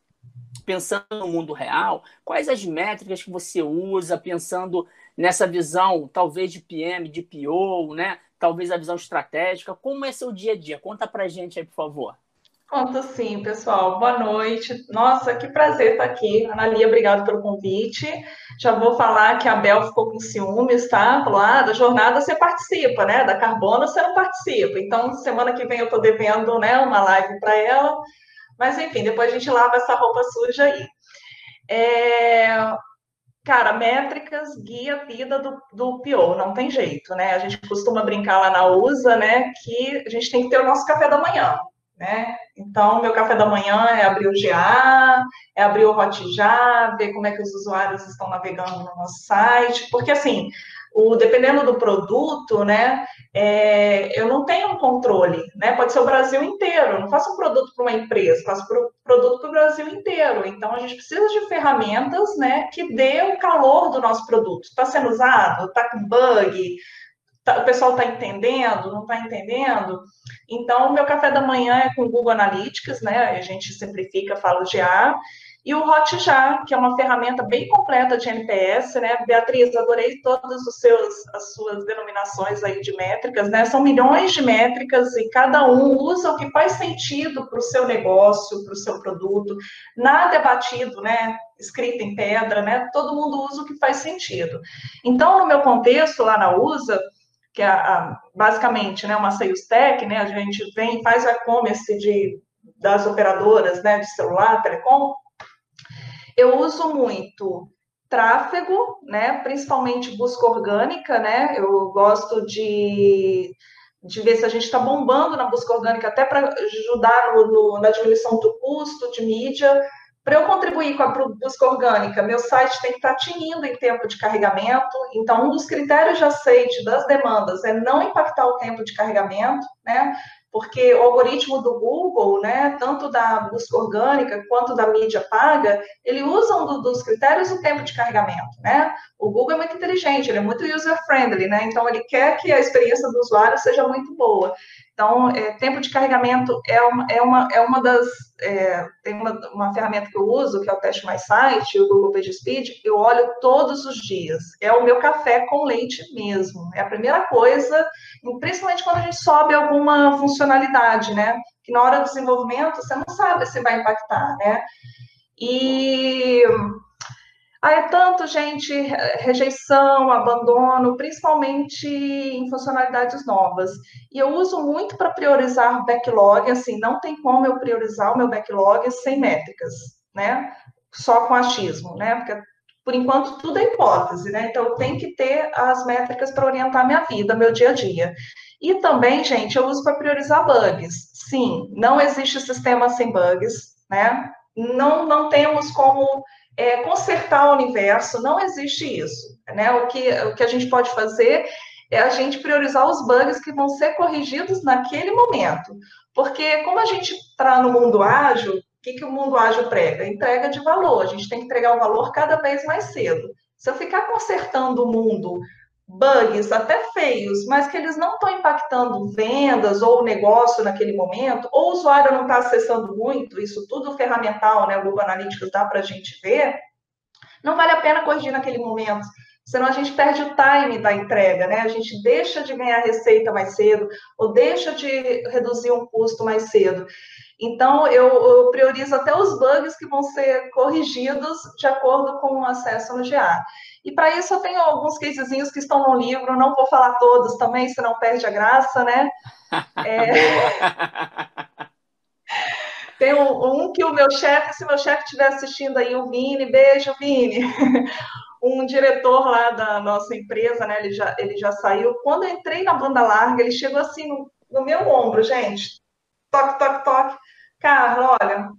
pensando no mundo real, quais as métricas que você usa, pensando nessa visão, talvez de PM, de PO, né? Talvez a visão estratégica. Como é seu dia a dia? Conta pra gente aí, por favor. Conto sim, pessoal. Boa noite. Nossa, que prazer estar aqui. Analia, obrigado pelo convite. Já vou falar que a Bel ficou com ciúmes, tá? Falou, ah, da jornada você participa, né? Da carbono você não participa. Então, semana que vem eu estou devendo né, uma live para ela. Mas, enfim, depois a gente lava essa roupa suja aí. É... Cara, métricas guia a vida do, do PO, não tem jeito, né? A gente costuma brincar lá na USA, né? Que a gente tem que ter o nosso café da manhã né? Então, meu café da manhã é abrir o GA, é abrir o Hotjar, ver como é que os usuários estão navegando no nosso site, porque assim, o, dependendo do produto, né, é, eu não tenho um controle, né? Pode ser o Brasil inteiro. Eu não faço um produto para uma empresa, faço pro, produto para o Brasil inteiro. Então a gente precisa de ferramentas, né, que dê o calor do nosso produto. Está sendo usado? Está com bug? Tá, o pessoal está entendendo, não está entendendo. Então, o meu café da manhã é com Google Analytics, né? A gente simplifica, fala de A. E o Hotjar, que é uma ferramenta bem completa de NPS, né? Beatriz, adorei todas os seus, as suas denominações aí de métricas, né? São milhões de métricas e cada um usa o que faz sentido para o seu negócio, para o seu produto. Nada é batido, né? Escrito em pedra, né? Todo mundo usa o que faz sentido. Então, no meu contexto lá na USA, que é a, basicamente né, uma sales tech, né, a gente vem faz o e-commerce de, das operadoras né, de celular, telecom, eu uso muito tráfego, né, principalmente busca orgânica, né, eu gosto de, de ver se a gente está bombando na busca orgânica, até para ajudar no, no, na diminuição do custo de mídia, para eu contribuir com a busca orgânica, meu site tem que estar tinindo em tempo de carregamento. Então, um dos critérios de aceite das demandas é não impactar o tempo de carregamento, né? porque o algoritmo do Google, né, tanto da busca orgânica quanto da mídia paga, ele usa um dos critérios o tempo de carregamento, né? O Google é muito inteligente, ele é muito user-friendly, né? Então, ele quer que a experiência do usuário seja muito boa. Então, é, tempo de carregamento é uma, é uma, é uma das. É, tem uma, uma ferramenta que eu uso, que é o Teste Mais Site, o Google PageSpeed, eu olho todos os dias. É o meu café com leite mesmo. É a primeira coisa, principalmente quando a gente sobe alguma funcionalidade, né? Que na hora do desenvolvimento você não sabe se vai impactar, né? E ah, é tanto, gente, rejeição, abandono, principalmente em funcionalidades novas. E eu uso muito para priorizar backlog, assim, não tem como eu priorizar o meu backlog sem métricas, né? Só com achismo, né? Porque, por enquanto, tudo é hipótese, né? Então, eu tenho que ter as métricas para orientar minha vida, meu dia a dia. E também, gente, eu uso para priorizar bugs. Sim, não existe sistema sem bugs, né? Não, não temos como é, consertar o universo, não existe isso. Né? O, que, o que a gente pode fazer é a gente priorizar os bugs que vão ser corrigidos naquele momento. Porque, como a gente está no mundo ágil, o que, que o mundo ágil prega? Entrega de valor. A gente tem que entregar o valor cada vez mais cedo. Se eu ficar consertando o mundo bugs até feios, mas que eles não estão impactando vendas ou negócio naquele momento, ou o usuário não está acessando muito, isso tudo ferramental, né? O Google Analytics dá para a gente ver, não vale a pena corrigir naquele momento. Senão a gente perde o time da entrega, né? A gente deixa de ganhar receita mais cedo, ou deixa de reduzir um custo mais cedo. Então, eu, eu, priorizo até os bugs que vão ser corrigidos de acordo com o acesso no GA. E para isso eu tenho alguns casezinhos que estão no livro, não vou falar todos também, senão perde a graça, né? É... Tem um, um, que o meu chefe, se meu chefe estiver assistindo aí, o Vini, beijo, Vini. um diretor lá da nossa empresa, né? Ele já, ele já saiu. Quando eu entrei na banda larga, ele chegou assim no, no meu ombro, gente. Toque, toque, toque. Carla, olha,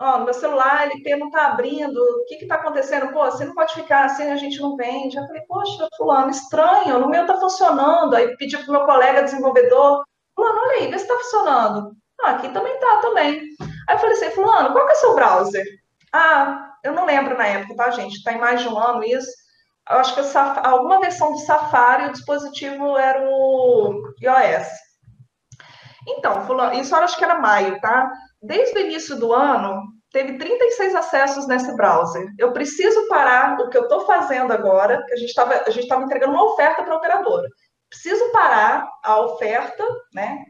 ó, meu celular, ele não está abrindo, o que está acontecendo? Pô, você não pode ficar assim, a gente não vende. Eu falei, poxa, fulano, estranho, no meu está funcionando. Aí pedi para o meu colega desenvolvedor, fulano, olha aí, vê se está funcionando. Ah, aqui também tá, também. Aí eu falei assim, fulano, qual que é seu browser? Ah, eu não lembro na época, tá, gente? Está em mais de um ano isso. Eu acho que alguma versão do Safari, o dispositivo era o iOS. Então, fulano, isso eu acho que era maio, tá? Desde o início do ano, teve 36 acessos nesse browser. Eu preciso parar o que eu estou fazendo agora, a gente estava entregando uma oferta para a operadora. Preciso parar a oferta, né?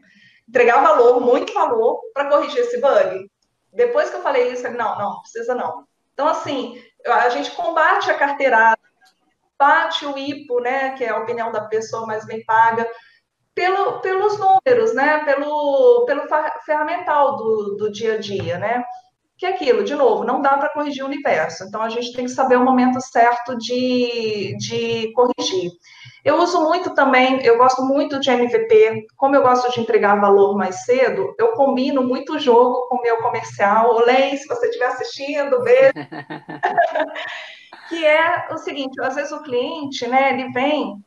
Entregar valor, muito valor, para corrigir esse bug. Depois que eu falei isso, ele, não, não, precisa não. Então, assim, a gente combate a carteirada, bate o IPO, né, que é a opinião da pessoa mais bem paga, pelo, pelos números, né? Pelo, pelo ferramental do, do dia a dia, né? Que é aquilo, de novo, não dá para corrigir o universo. Então, a gente tem que saber o momento certo de, de corrigir. Eu uso muito também, eu gosto muito de MVP, como eu gosto de entregar valor mais cedo, eu combino muito o jogo com o meu comercial. Olê, se você estiver assistindo, beijo. que é o seguinte, às vezes o cliente, né, ele vem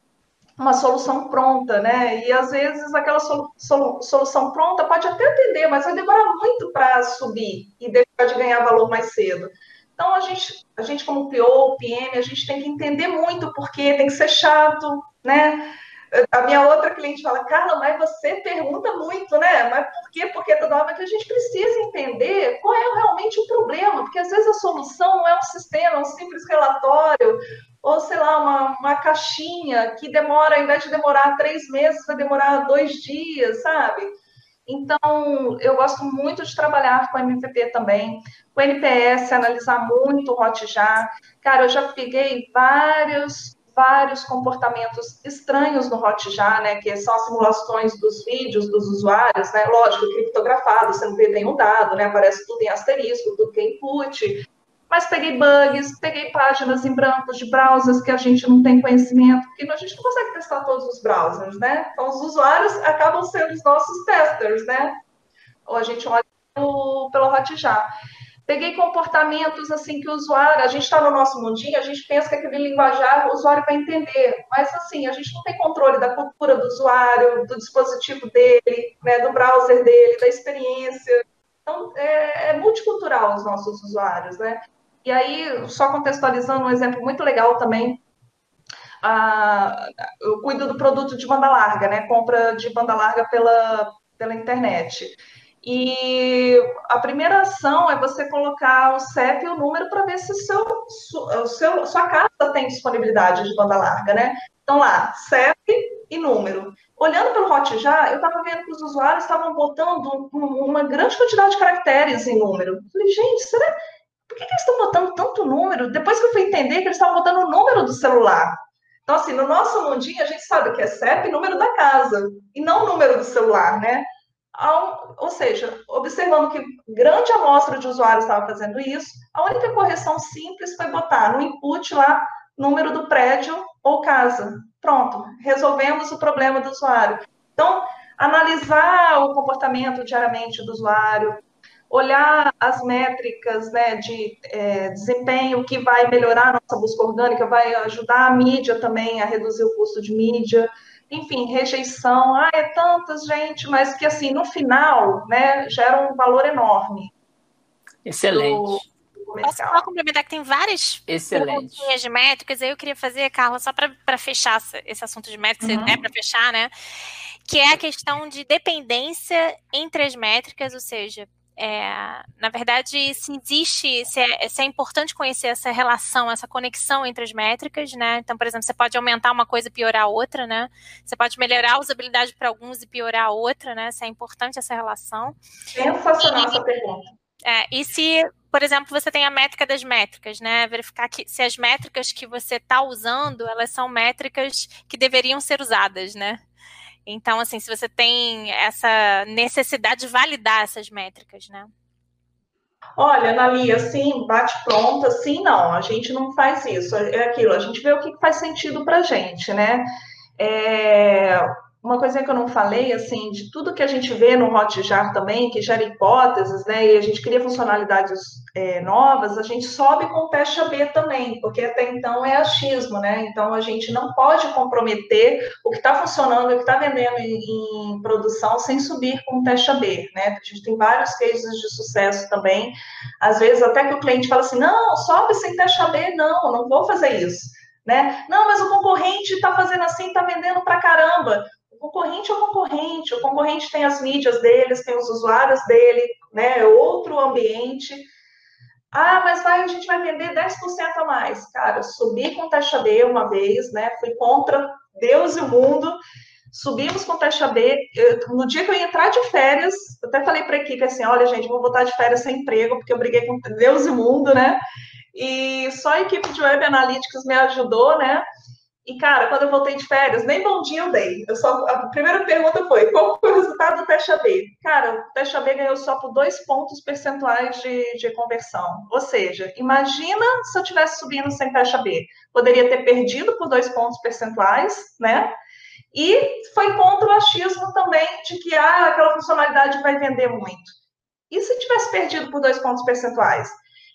uma solução pronta, né? E às vezes aquela solu solu solução pronta pode até atender, mas vai demorar muito para subir e deixar de ganhar valor mais cedo. Então a gente, a gente como PO, PM, a gente tem que entender muito porque tem que ser chato, né? A minha outra cliente fala, Carla, mas você pergunta muito, né? Mas por quê? Porque toda hora que a gente precisa entender qual é realmente o problema, porque às vezes a solução não é um sistema, é um simples relatório, ou sei lá, uma, uma caixinha que demora, ao invés de demorar três meses, vai demorar dois dias, sabe? Então, eu gosto muito de trabalhar com MVP também, com NPS, analisar muito o Hotjar. Cara, eu já peguei vários, vários comportamentos estranhos no Hotjar, né? Que são as simulações dos vídeos dos usuários, né? Lógico, criptografado, você não vê nenhum dado, né? Aparece tudo em asterisco, tudo que é input mas peguei bugs, peguei páginas em branco de browsers que a gente não tem conhecimento, porque a gente não consegue testar todos os browsers, né? Então, os usuários acabam sendo os nossos testers, né? Ou a gente olha pelo, pelo Hotjar. Peguei comportamentos assim que o usuário, a gente está no nosso mundinho, a gente pensa que aquele linguajar o usuário vai entender, mas assim, a gente não tem controle da cultura do usuário, do dispositivo dele, né, do browser dele, da experiência. Então, é, é multicultural os nossos usuários, né? E aí, só contextualizando um exemplo muito legal também, ah, eu cuido do produto de banda larga, né? Compra de banda larga pela, pela internet. E a primeira ação é você colocar o CEP e o número para ver se seu, seu, sua casa tem disponibilidade de banda larga, né? Então lá, CEP e número. Olhando pelo Hotjar, eu estava vendo que os usuários estavam botando uma grande quantidade de caracteres em número. Eu falei, gente, será? Por que, que eles estão botando tanto número? Depois que eu fui entender que eles estavam botando o número do celular. Então, assim, no nosso mundinho, a gente sabe que é CEP número da casa, e não número do celular, né? Ou seja, observando que grande amostra de usuários estava fazendo isso, a única correção simples foi botar no input lá número do prédio ou casa. Pronto, resolvemos o problema do usuário. Então, analisar o comportamento diariamente do usuário, olhar as métricas né, de é, desempenho que vai melhorar a nossa busca orgânica, vai ajudar a mídia também a reduzir o custo de mídia enfim, rejeição, ah, é tantas gente, mas que assim, no final, né, gera um valor enorme. Excelente. Posso só complementar que tem várias Excelente. de métricas, aí eu queria fazer, Carla, só para fechar esse assunto de métricas, uhum. né, para fechar, né, que é a questão de dependência entre as métricas, ou seja, é, na verdade, se existe, se é, se é, importante conhecer essa relação, essa conexão entre as métricas, né? Então, por exemplo, você pode aumentar uma coisa e piorar a outra, né? Você pode melhorar a usabilidade para alguns e piorar a outra, né? Se é importante essa relação. Sensacional essa pergunta. É, e se, por exemplo, você tem a métrica das métricas, né? Verificar que se as métricas que você está usando, elas são métricas que deveriam ser usadas, né? Então, assim, se você tem essa necessidade de validar essas métricas, né? Olha, Analia, sim, bate pronta, sim, não, a gente não faz isso, é aquilo, a gente vê o que faz sentido para a gente, né? É, uma coisa que eu não falei, assim, de tudo que a gente vê no Hotjar também, que gera hipóteses, né, e a gente cria funcionalidades é, novas, a gente sobe com teste AB também, porque até então é achismo, né, então a gente não pode comprometer o que está funcionando, o que está vendendo em, em, produção sem subir com teste AB, né, a gente tem vários cases de sucesso também, às vezes até que o cliente fala assim, não, sobe sem teste AB, não, não vou fazer isso, né? Não, mas o concorrente está fazendo assim, está vendendo para caramba concorrente é o concorrente, o concorrente tem as mídias deles, tem os usuários dele, né? É outro ambiente. Ah, mas vai, a gente vai vender 10% a mais. Cara, subi com taxa B uma vez, né? Fui contra Deus e o mundo. Subimos com taxa B. Eu, no dia que eu ia entrar de férias, eu até falei para a equipe assim: olha, gente, vou voltar de férias sem emprego, porque eu briguei com Deus e o mundo, né? E só a equipe de Web Analytics me ajudou, né? E, cara, quando eu voltei de férias, nem bom dia eu dei. Eu só, a primeira pergunta foi: qual foi o resultado do teste AB? Cara, o teste AB ganhou só por dois pontos percentuais de, de conversão. Ou seja, imagina se eu tivesse subindo sem teste AB. Poderia ter perdido por dois pontos percentuais, né? E foi contra o achismo também de que ah, aquela funcionalidade vai vender muito. E se tivesse perdido por dois pontos percentuais?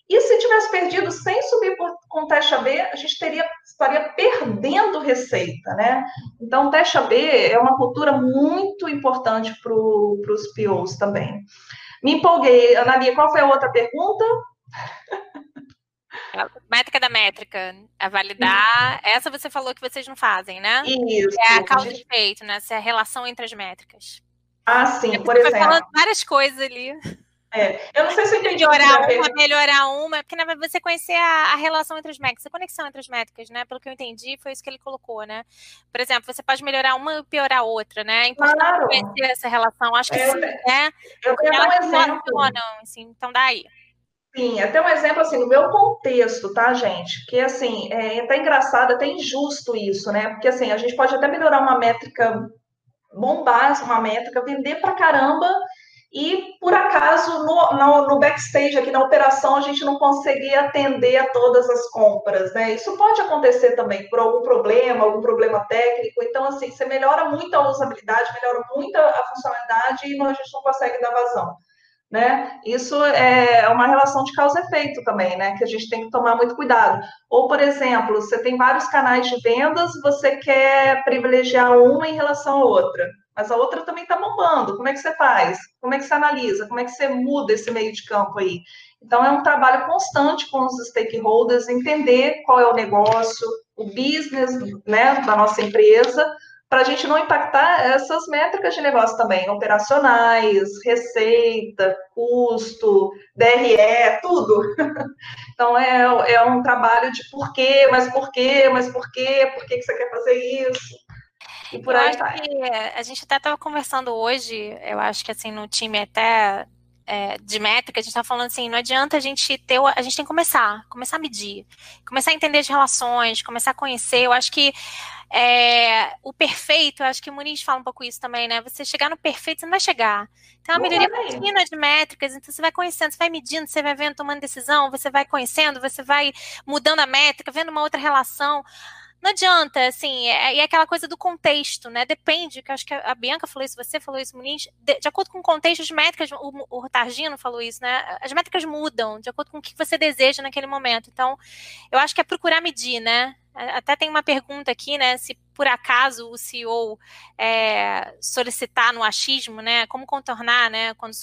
E se tivesse perdido sem subir por, com teste AB, a gente teria, estaria perdendo receita, né? Então, teste AB é uma cultura muito importante para os POs também. Me empolguei. Analia, qual foi a outra pergunta? Métrica da métrica, a validar. Essa você falou que vocês não fazem, né? Isso. É a causa de efeito, né? Essa é a relação entre as métricas. Ah, sim, por exemplo. Foi falando várias coisas ali. É, eu não sei se eu entendi. Melhorar uma, melhorar uma, porque na verdade você conhecer a, a, relação entre as métricas, a conexão entre as métricas, né? Pelo que eu entendi, foi isso que ele colocou, né? Por exemplo, você pode melhorar uma e piorar a outra, né? Importante claro. conhecer essa relação. Acho que é, sim, né? Eu quero dar um exemplo. assim, então daí. Sim, até um exemplo assim, no meu contexto, tá, gente? Que assim, é até engraçado, até injusto isso, né? Porque assim, a gente pode até melhorar uma métrica bombar uma métrica, vender pra caramba e por acaso no, no, no, backstage aqui na operação a gente não conseguia atender a todas as compras, né? Isso pode acontecer também por algum problema, algum problema técnico. Então, assim, você melhora muito a usabilidade, melhora muito a funcionalidade e a gente não consegue dar vazão. né? Isso é uma relação de causa e efeito também, né? Que a gente tem que tomar muito cuidado. Ou, por exemplo, você tem vários canais de vendas, você quer privilegiar uma em relação à outra, mas a outra também está bombando. Como é que você faz? Como é que você analisa? Como é que você muda esse meio de campo aí? Então, é um trabalho constante com os stakeholders, entender qual é o negócio, o business né, da nossa empresa, para a gente não impactar essas métricas de negócio também, operacionais, receita, custo, DRE, tudo. Então, é, é um trabalho de porquê, mas porquê, mas porquê, por que você quer fazer isso? E por eu aí vai. a gente até estava conversando hoje, eu acho que assim, no time até é, de métrica, a gente está falando assim, não adianta a gente ter, a gente tem que começar, começar a medir, começar a entender as relações, começar a conhecer. Eu acho que é, o perfeito, eu acho que o Muniz fala um pouco isso também, né? Você chegar no perfeito, você não vai chegar. Então, é uma melhoria contínua de métricas, então você vai conhecendo, você vai medindo, você vai vendo, tomando decisão, você vai conhecendo, você vai mudando a métrica, vendo uma outra relação não adianta, assim, é, é aquela coisa do contexto, né? Depende, que acho que a Bianca falou isso, você falou isso, Muniz, de, de acordo com o contexto, as métricas, o, o Targino falou isso, né? As métricas mudam de acordo com o que você deseja naquele momento. Então, eu acho que é procurar medir, né? Até tem uma pergunta aqui, né? Se por acaso o CEO é, solicitar no achismo, né? Como contornar, né? Quando,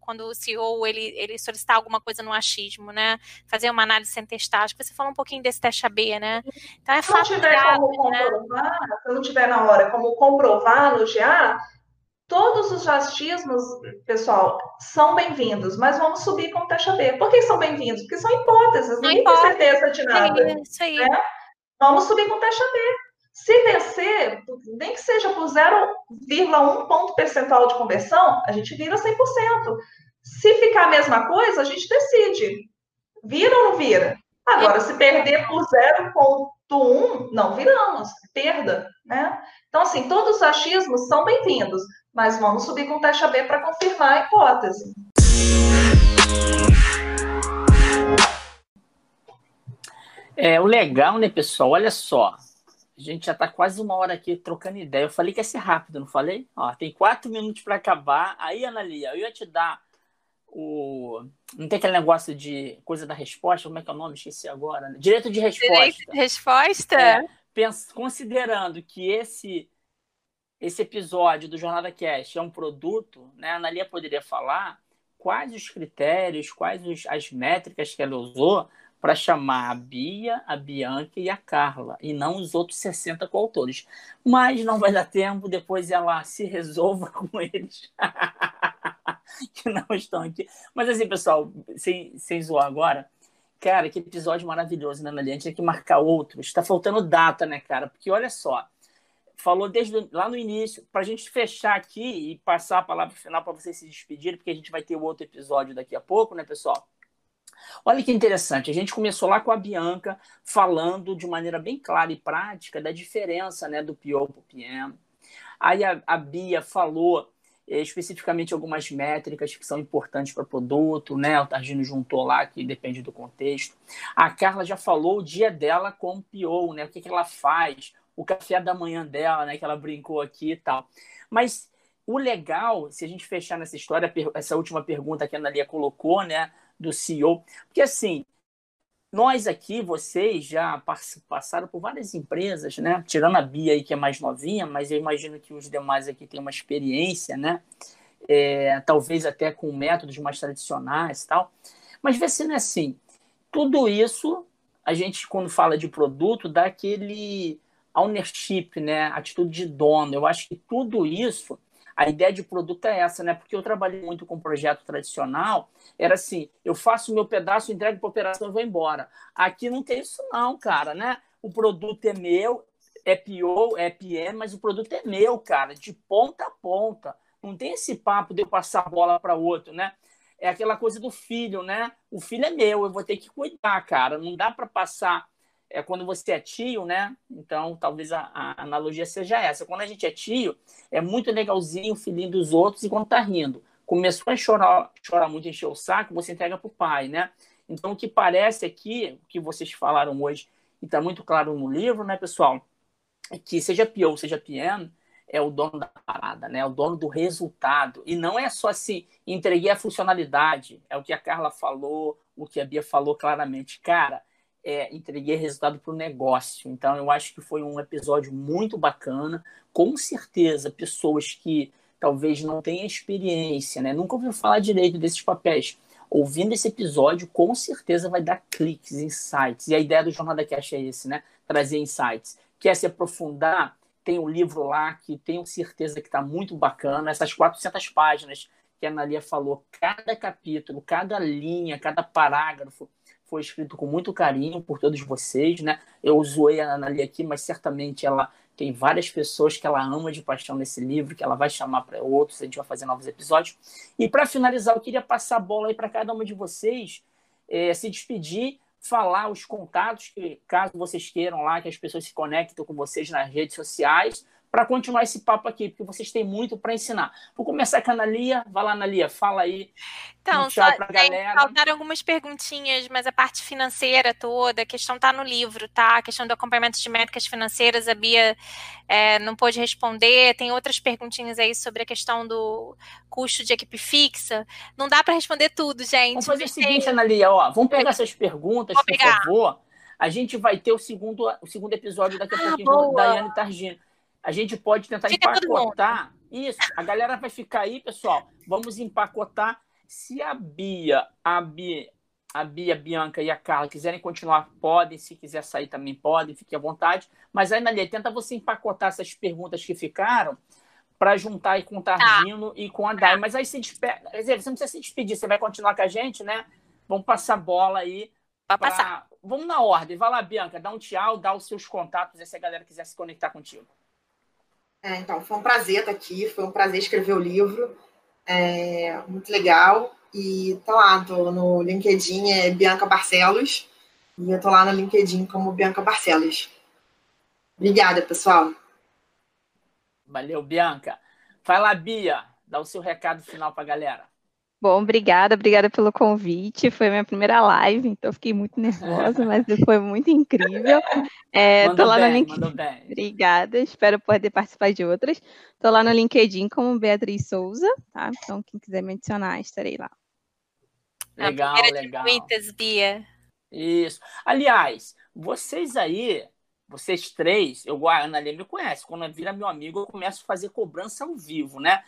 quando o CEO ele, ele solicitar alguma coisa no achismo, né? Fazer uma análise sem testar. Acho que você falou um pouquinho desse teste AB, né? Então é fácil. Se não tiver como né? comprovar, se não tiver na hora como comprovar no GA, todos os achismos, pessoal, são bem-vindos, mas vamos subir com o teste AB. Por que são bem-vindos? Porque são hipóteses, ninguém tem certeza de nada. É isso aí. Né? Vamos subir com taxa B. Se vencer, nem que seja por 0,1 ponto percentual de conversão, a gente vira 100%. Se ficar a mesma coisa, a gente decide. Vira ou não vira? Agora, se perder por 0,1, não viramos, perda, né? Então, assim, todos os achismos são bem-vindos, mas vamos subir com taxa B para confirmar a hipótese. É, o legal, né, pessoal? Olha só. A gente já está quase uma hora aqui trocando ideia. Eu falei que ia ser rápido, não falei? Ó, tem quatro minutos para acabar. Aí, Analia, eu ia te dar o. Não tem aquele negócio de coisa da resposta? Como é que é o nome? Esqueci agora. Né? Direito de resposta. Direito de resposta? É, pens... Considerando que esse esse episódio do Jornada Cast é um produto, né? A Analia poderia falar quais os critérios, quais os, as métricas que ela usou para chamar a Bia, a Bianca e a Carla, e não os outros 60 coautores. Mas não vai dar tempo, depois ela se resolva com eles que não estão aqui. Mas assim, pessoal, sem, sem zoar agora, cara, que episódio maravilhoso, né, Nalia? A gente tem que marcar outros. Está faltando data, né, cara? Porque olha só, falou desde lá no início, para a gente fechar aqui e passar a palavra final para vocês se despedirem, porque a gente vai ter outro episódio daqui a pouco, né, pessoal? Olha que interessante, a gente começou lá com a Bianca falando de maneira bem clara e prática da diferença né, do PO para o PM. Aí a, a Bia falou eh, especificamente algumas métricas que são importantes para o produto, né? O Targino juntou lá que depende do contexto. A Carla já falou o dia dela com o PO, né? O que, que ela faz, o café da manhã dela, né? Que ela brincou aqui e tal. Mas o legal, se a gente fechar nessa história, essa última pergunta que a Analia colocou, né? Do CEO. Porque assim, nós aqui, vocês já passaram por várias empresas, né? Tirando a Bia aí, que é mais novinha, mas eu imagino que os demais aqui têm uma experiência, né? É, talvez até com métodos mais tradicionais e tal. Mas vê se não é assim. Tudo isso, a gente, quando fala de produto, dá aquele ownership, né? Atitude de dono. Eu acho que tudo isso a ideia de produto é essa, né? Porque eu trabalhei muito com projeto tradicional, era assim, eu faço o meu pedaço, entrego para operação e vou embora. Aqui não tem isso não, cara, né? O produto é meu, é PO, é PM, mas o produto é meu, cara, de ponta a ponta. Não tem esse papo de eu passar a bola para outro, né? É aquela coisa do filho, né? O filho é meu, eu vou ter que cuidar, cara. Não dá para passar é quando você é tio, né? Então, talvez a, a, analogia seja essa. Quando a gente é tio, é muito legalzinho filhinho dos outros e quando tá rindo. Começou a chorar, chorar muito, encher o saco, você entrega pro pai, né? Então, o que parece aqui, o que vocês falaram hoje, e está muito claro no livro, né, pessoal? É que seja PO, seja PM, é o dono da parada, né? É o dono do resultado. E não é só assim, entreguei a funcionalidade, é o que a Carla falou, o que a Bia falou claramente. Cara, é, entreguei resultado para o negócio. Então, eu acho que foi um episódio muito bacana. Com certeza, pessoas que talvez não tenham experiência, né? nunca ouviram falar direito desses papéis, ouvindo esse episódio, com certeza vai dar cliques, insights. E a ideia do Jornada Cash é esse, né? Trazer insights. Quer se aprofundar? Tem um livro lá que tenho certeza que está muito bacana. Essas 400 páginas que a Analia falou, cada capítulo, cada linha, cada parágrafo foi escrito com muito carinho por todos vocês, né? Eu zoei a Analia aqui, mas certamente ela tem várias pessoas que ela ama de paixão nesse livro, que ela vai chamar para outros, a gente vai fazer novos episódios. E para finalizar, eu queria passar a bola aí para cada uma de vocês, é, se despedir, falar os contatos, que caso vocês queiram lá, que as pessoas se conectem com vocês nas redes sociais, para continuar esse papo aqui, porque vocês têm muito para ensinar. Vou começar com a Analia. Vai lá, Analia, fala aí. Então, um tchau para a galera. Faltaram algumas perguntinhas, mas a parte financeira toda, a questão está no livro, tá? A questão do acompanhamento de métricas financeiras, a Bia é, não pôde responder. Tem outras perguntinhas aí sobre a questão do custo de equipe fixa. Não dá para responder tudo, gente. Vamos fazer o seguinte, Analia, ó, vamos pegar essas perguntas, por favor. A gente vai ter o segundo, o segundo episódio daqui a ah, pouquinho boa. da Daiane Targino a gente pode tentar Fica empacotar. Isso, a galera vai ficar aí, pessoal. Vamos empacotar. Se a Bia, a Bia, a Bia, a Bianca e a Carla quiserem continuar, podem. Se quiser sair também podem, fique à vontade. Mas aí, Nalia, tenta você empacotar essas perguntas que ficaram para juntar aí com o Targino tá. e com a Dai. Mas aí se despede. Quer dizer, você não precisa se despedir, você vai continuar com a gente, né? Vamos passar a bola aí. Pra... passar. Vamos na ordem. Vai lá, Bianca, dá um tchau, dá os seus contatos, se a galera quiser se conectar contigo. É, então, foi um prazer estar aqui, foi um prazer escrever o livro, é, muito legal. E tô lá, tô no LinkedIn, é Bianca Barcelos, e eu tô lá no LinkedIn como Bianca Barcelos. Obrigada, pessoal. Valeu, Bianca. Vai lá, Bia, dá o seu recado final para a galera. Bom, obrigada, obrigada pelo convite. Foi minha primeira live, então fiquei muito nervosa, mas foi muito incrível. É, tô lá bem, no LinkedIn. Obrigada, espero poder participar de outras. Tô lá no LinkedIn como Beatriz Souza, tá? Então, quem quiser me adicionar, estarei lá. Legal, legal. muitas, Bia. Isso. Aliás, vocês aí, vocês três, eu, a Ana Lê me conhece. Quando vira meu amigo, eu começo a fazer cobrança ao vivo, né?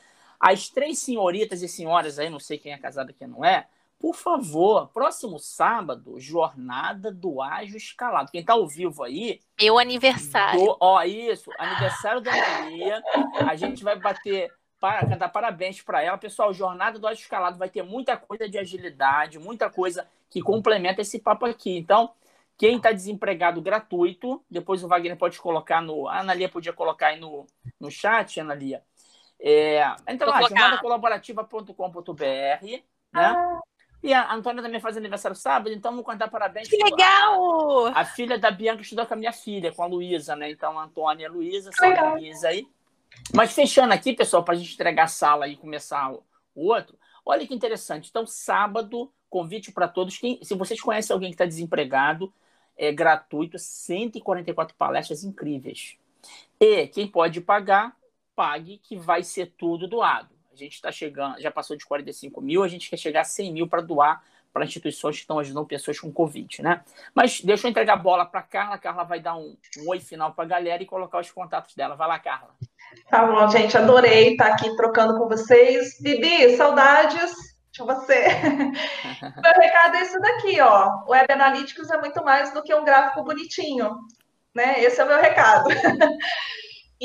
As três senhoritas e senhoras aí, não sei quem é casado e quem não é, por favor, próximo sábado, jornada do ágio escalado. Quem está ao vivo aí. Meu aniversário. Do, ó, isso, aniversário da Maria. A gente vai bater, para, cantar parabéns para ela. Pessoal, jornada do ágio escalado vai ter muita coisa de agilidade, muita coisa que complementa esse papo aqui. Então, quem está desempregado gratuito, depois o Wagner pode colocar no. A Analia podia colocar aí no, no chat, Analia é, entra lá, jornadacolaborativa.com.br, né? Ah. E a Antônia também faz aniversário sábado, então vou contar parabéns. Que legal! A, a, filha da Bianca estudou com a minha filha, com a Luísa, né? Então, a Antônia e a Luísa, são a Luísa aí. Mas fechando aqui, pessoal, para a gente entregar a sala e começar o, o outro, olha que interessante. Então, sábado, convite para todos. Quem, se vocês conhecem alguém que está desempregado, é gratuito, 144 palestras incríveis. E quem pode pagar pague, que vai ser tudo doado. A gente está chegando, já passou de 45 mil, a gente quer chegar a 100 mil para doar para instituições que estão ajudando pessoas com Covid, né? Mas deixa eu entregar a bola para a Carla. A Carla vai dar um, um oi final para a galera e colocar os contatos dela. Vai lá, Carla. Tá bom, gente. Adorei estar aqui trocando com vocês. Bibi, saudades de você. Meu recado é isso daqui, ó. O Web Analytics é muito mais do que um gráfico bonitinho, né? Esse é o meu recado.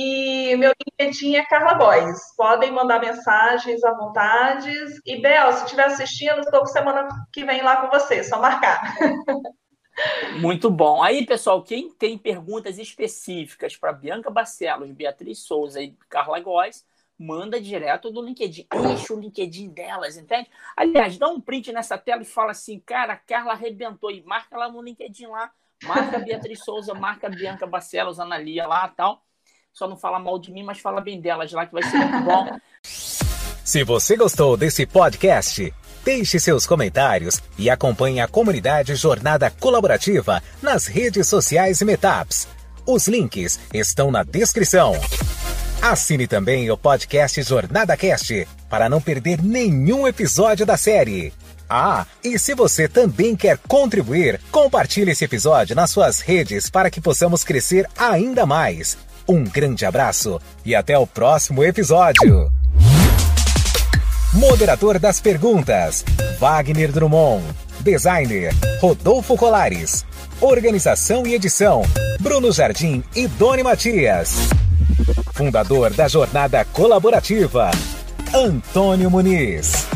E meu LinkedIn é Carla Góes. Podem mandar mensagens à vontade. E, Bel, se estiver assistindo, estou semana que vem lá com você, só marcar. Muito bom. Aí, pessoal, quem tem perguntas específicas para Bianca Barcelos, Beatriz Souza e Carla Góes, manda direto do LinkedIn. Enche o LinkedIn delas, entende? Aliás, dá um print nessa tela e fala assim, cara, a Carla arrebentou. E marca lá no LinkedIn lá. Marca Beatriz Souza, marca Bianca Barcelos, Analia lá tal só não fala mal de mim, mas fala bem delas lá, que vai ser muito bom. Se você gostou desse podcast, deixe seus comentários e acompanhe a comunidade Jornada Colaborativa nas redes sociais e Metaps. Os links estão na descrição. Assine também o podcast Jornada Cast para não perder nenhum episódio da série. Ah, e se você também quer contribuir, compartilhe esse episódio nas suas redes para que possamos crescer ainda mais. Um grande abraço e até o próximo episódio. Moderador das perguntas: Wagner Drummond. Designer: Rodolfo Colares. Organização e edição: Bruno Jardim e Doni Matias. Fundador da Jornada Colaborativa: Antônio Muniz.